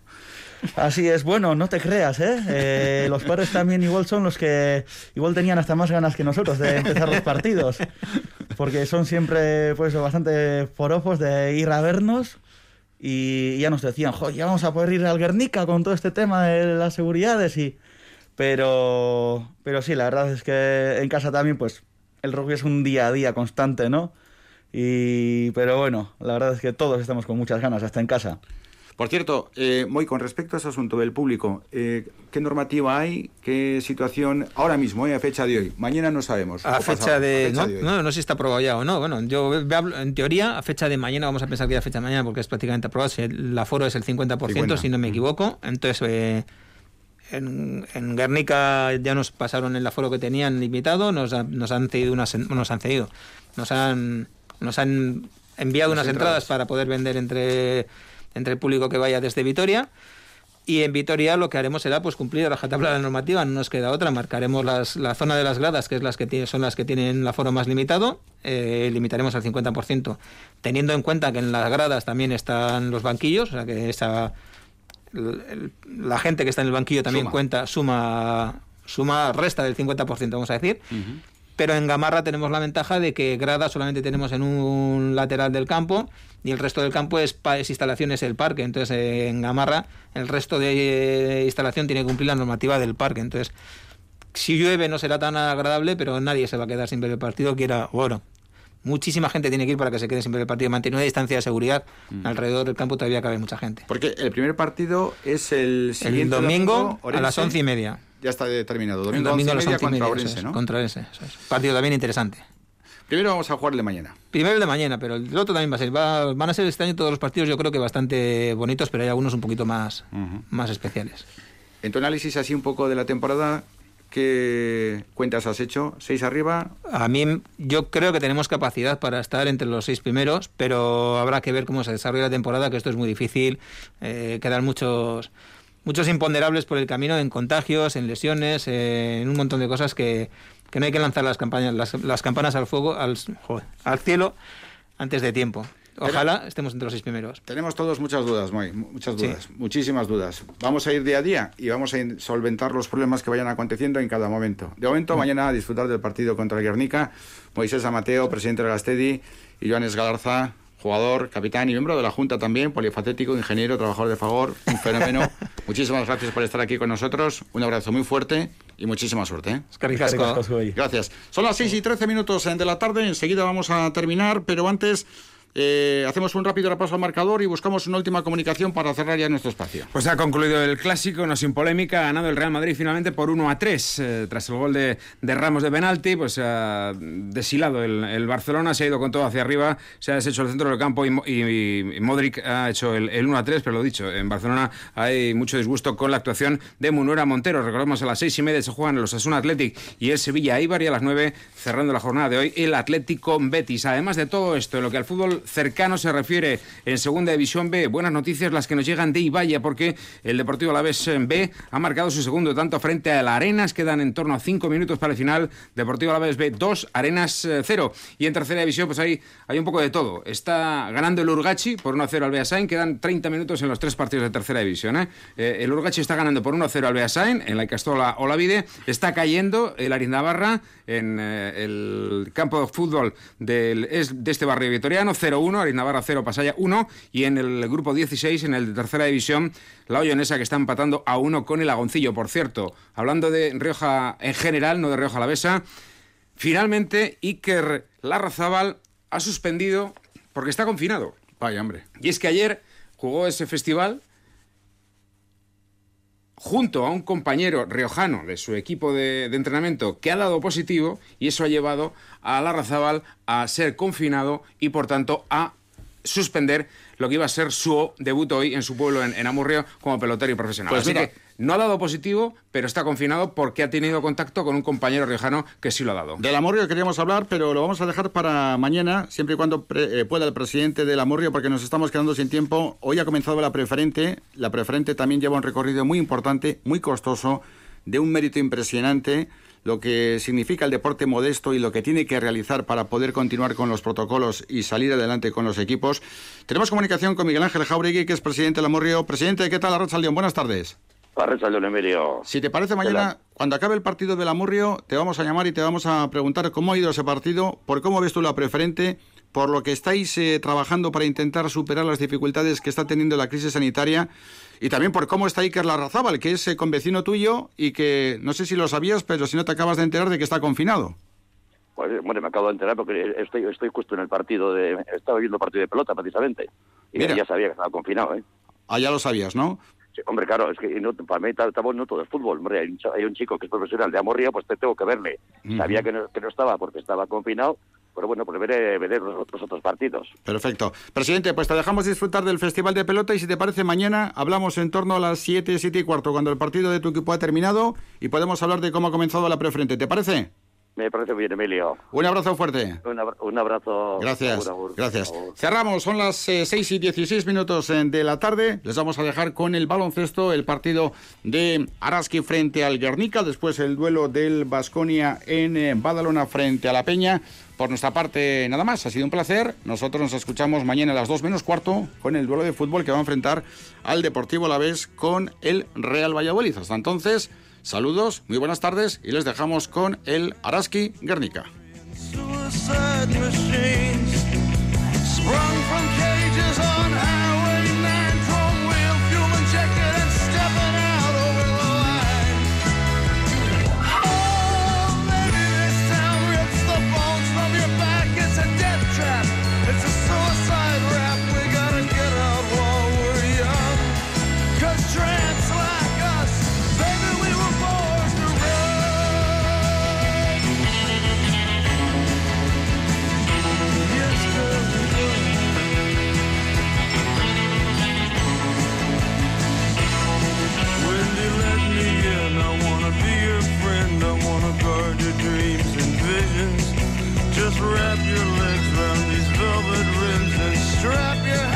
Así es, bueno, no te creas, ¿eh? Eh, Los padres también igual son los que igual tenían hasta más ganas que nosotros de empezar los partidos. Porque son siempre, pues, bastante forofos de ir a vernos y ya nos decían, jo, ya vamos a poder ir al Guernica con todo este tema de las seguridades y... Pero, pero sí, la verdad es que en casa también, pues, el rugby es un día a día constante, ¿no? Y, pero bueno, la verdad es que todos estamos con muchas ganas, hasta en casa. Por cierto, eh, Moy, con respecto a ese asunto del público, eh, ¿qué normativa hay? ¿Qué situación ahora mismo, eh, a fecha de hoy? Mañana no sabemos. A fecha pasado, de. a fecha no, de hoy. no, no sé si está aprobado ya o no. Bueno, yo hablo- en teoría, a fecha de mañana, vamos a pensar que ya a fecha de mañana porque es prácticamente aprobado. Si el aforo es el 50%, 50. si no me equivoco. Entonces, eh, en, en Guernica ya nos pasaron el aforo que tenían limitado, nos, ha- nos han cedido unas. Nos han cedido. Nos han, nos han enviado Las unas entradas. entradas para poder vender entre, entre el público que vaya desde Vitoria. Y en Vitoria lo que haremos será pues cumplir a rajatabla la normativa, no nos queda otra, marcaremos las, la zona de las gradas, que es las que tiene- son las que tienen el aforo más limitado, eh, limitaremos al 50%, teniendo en cuenta que en las gradas también están los banquillos, o sea que esa, el- el- la gente que está en el banquillo también Suma. cuenta, suma, suma, resta del 50%, vamos a decir. Pero en Gamarra tenemos la ventaja de que grada solamente tenemos en un lateral del campo y el resto del campo es, es instalaciones el parque. Entonces eh, en Gamarra el resto de eh, instalación tiene que cumplir la normativa del parque. Entonces si llueve no será tan agradable, pero nadie se va a quedar sin ver el partido. Quiera, bueno, muchísima gente tiene que ir para que se quede sin ver el partido. Mantener una distancia de seguridad alrededor del campo todavía cabe mucha gente. Porque el primer partido es el El domingo a las once y media. Ya está determinado. El Domingo, domingo a 11 y las media contra Orense, es, ¿no? contra Orense, eso es. Partido también interesante. Primero vamos a jugar el de mañana. Primero el de mañana, pero el otro también va a ser. va- van a ser este año todos los partidos, yo creo que bastante bonitos, pero hay algunos un poquito más, más especiales. En tu análisis así un poco de la temporada, ¿qué cuentas has hecho? ¿Seis arriba? A mí, yo creo que tenemos capacidad para estar entre los seis primeros, pero habrá que ver cómo se desarrolla la temporada, que esto es muy difícil. Eh, quedan muchos, muchos imponderables por el camino en contagios, en lesiones, eh, en un montón de cosas que, que no hay que lanzar las, campañas, las, las campanas al fuego, al, joder, al cielo antes de tiempo. Ojalá estemos entre los seis primeros. Tenemos todos muchas dudas, Moy, mu- muchas Sí. dudas, muchísimas dudas. Vamos a ir día a día y vamos a solventar los problemas que vayan aconteciendo en cada momento. De momento, mañana a disfrutar del partido contra el Guernica. Moisés Amateo, presidente de la STEDI, y Joanes Galarza, jugador, capitán y miembro de la Junta también, polifacético, ingeniero, trabajador de Fagor, un fenómeno. Muchísimas gracias por estar aquí con nosotros. Un abrazo muy fuerte y muchísima suerte. ¿eh? Gracias. Son las 6 y 13 minutos de la tarde. Enseguida vamos a terminar, pero antes eh, hacemos un rápido repaso al marcador y buscamos una última comunicación para cerrar ya nuestro espacio. Pues ha concluido el clásico, no sin polémica, ha ganado el Real Madrid finalmente por 1 a 3. eh, tras el gol de, Ramos de penalti, pues ha deshilado el, el Barcelona, se ha ido con todo hacia arriba, se ha deshecho el centro del campo y, y- y Modric ha hecho el, el 1 a 3, pero lo dicho, en Barcelona hay mucho disgusto con la actuación de Munuera Montero. Recordemos a las seis y media se juegan los Asuna Athletic y el Sevilla Eibar y a las 9 cerrando la jornada de hoy el Atlético Betis. Además de todo esto, en lo que al fútbol cercano se refiere en Segunda División B. Buenas noticias las que nos llegan de Ibaya porque el Deportivo Alavés B ha marcado su segundo tanto frente a la Arenas. Quedan en torno a cinco minutos para el final. Deportivo Alavés B 2, Arenas 0. Y en Tercera División pues hay, hay un poco de todo. Está ganando el Urgachi por 1-0 al Beasain. Quedan 30 minutos en los tres partidos de Tercera División. ¿eh? Eh, el Urgachi está ganando por 1-0 al Beasain en la Icastola Olavide. Está cayendo el Arindabarra en eh, el campo de fútbol de este barrio vitoriano, 0-1, Arindabarra 0, Pasaya 1, y en el grupo 16, en el de tercera división, la Ollonesa que está empatando a 1 con el Agoncillo. Por cierto, hablando de Rioja en general, no de Rioja Alavesa, finalmente Iker Larrazábal ha suspendido porque está confinado. Vaya, hombre. Y es que ayer jugó ese festival junto a un compañero riojano de su equipo de, entrenamiento que ha dado positivo y eso ha llevado a Larrazábal a ser confinado y por tanto a suspender lo que iba a ser su debut hoy en su pueblo en, Amurrio como pelotero profesional. Pues Así que no ha dado positivo, pero está confinado porque ha tenido contacto con un compañero riojano que sí lo ha dado. Del Amurrio queríamos hablar, pero lo vamos a dejar para mañana, siempre y cuando eh, pueda el presidente del Amurrio, porque nos estamos quedando sin tiempo. Hoy ha comenzado la preferente. La preferente también lleva un recorrido muy importante, muy costoso, de un mérito impresionante lo que significa el deporte modesto y lo que tiene que realizar para poder continuar con los protocolos y salir adelante con los equipos. Tenemos comunicación con Miguel Ángel Jauregui, que es presidente del Amurrio. Presidente, ¿qué tal, Arracha León? Buenas tardes. Si te parece, mañana, cuando acabe el partido del Amurrio, te vamos a llamar y te vamos a preguntar cómo ha ido ese partido, por cómo ves tú la preferente, por lo que estáis eh, trabajando para intentar superar las dificultades que está teniendo la crisis sanitaria y también por cómo está Iker Larrazábal, que es eh, convecino tuyo y que no sé si lo sabías, pero si no te acabas de enterar de que está confinado. Pues, bueno, me acabo de enterar porque estoy, estoy justo en el partido de... Estaba viendo el partido de pelota, precisamente. Y ya sabía que estaba confinado, ¿eh? Ah, ya lo sabías, ¿no? Sí, hombre, claro, es que no, para mí estamos no todo el fútbol. Hombre, hay un, chico que es profesional de Amorría, pues te tengo que verle. Sabía que no, que no estaba porque estaba confinado, pero bueno, pues veré, veré los, otros partidos. Perfecto. Presidente, pues te dejamos disfrutar del Festival de Pelota y si te parece mañana hablamos en torno a las 7, 7 y cuarto, cuando el partido de tu equipo ha terminado y podemos hablar de cómo ha comenzado la preferente. ¿Te parece? Me parece bien, Emilio. Un abrazo fuerte. Un, abrazo. Gracias. gracias. Cerramos, son las 6 eh, y 16 minutos eh, de la tarde. Les vamos a dejar con el baloncesto el partido de Araski frente al Guernica, después el duelo del Basconia en eh, Badalona frente a la Peña. Por nuestra parte, nada más. Ha sido un placer. Nosotros nos escuchamos mañana a las 2 menos cuarto con el duelo de fútbol que va a enfrentar al Deportivo a la vez con el Real Valladolid. Hasta entonces. Saludos, muy buenas tardes y les dejamos con el Araski Guernica. Wrap your legs around these velvet rims and strap your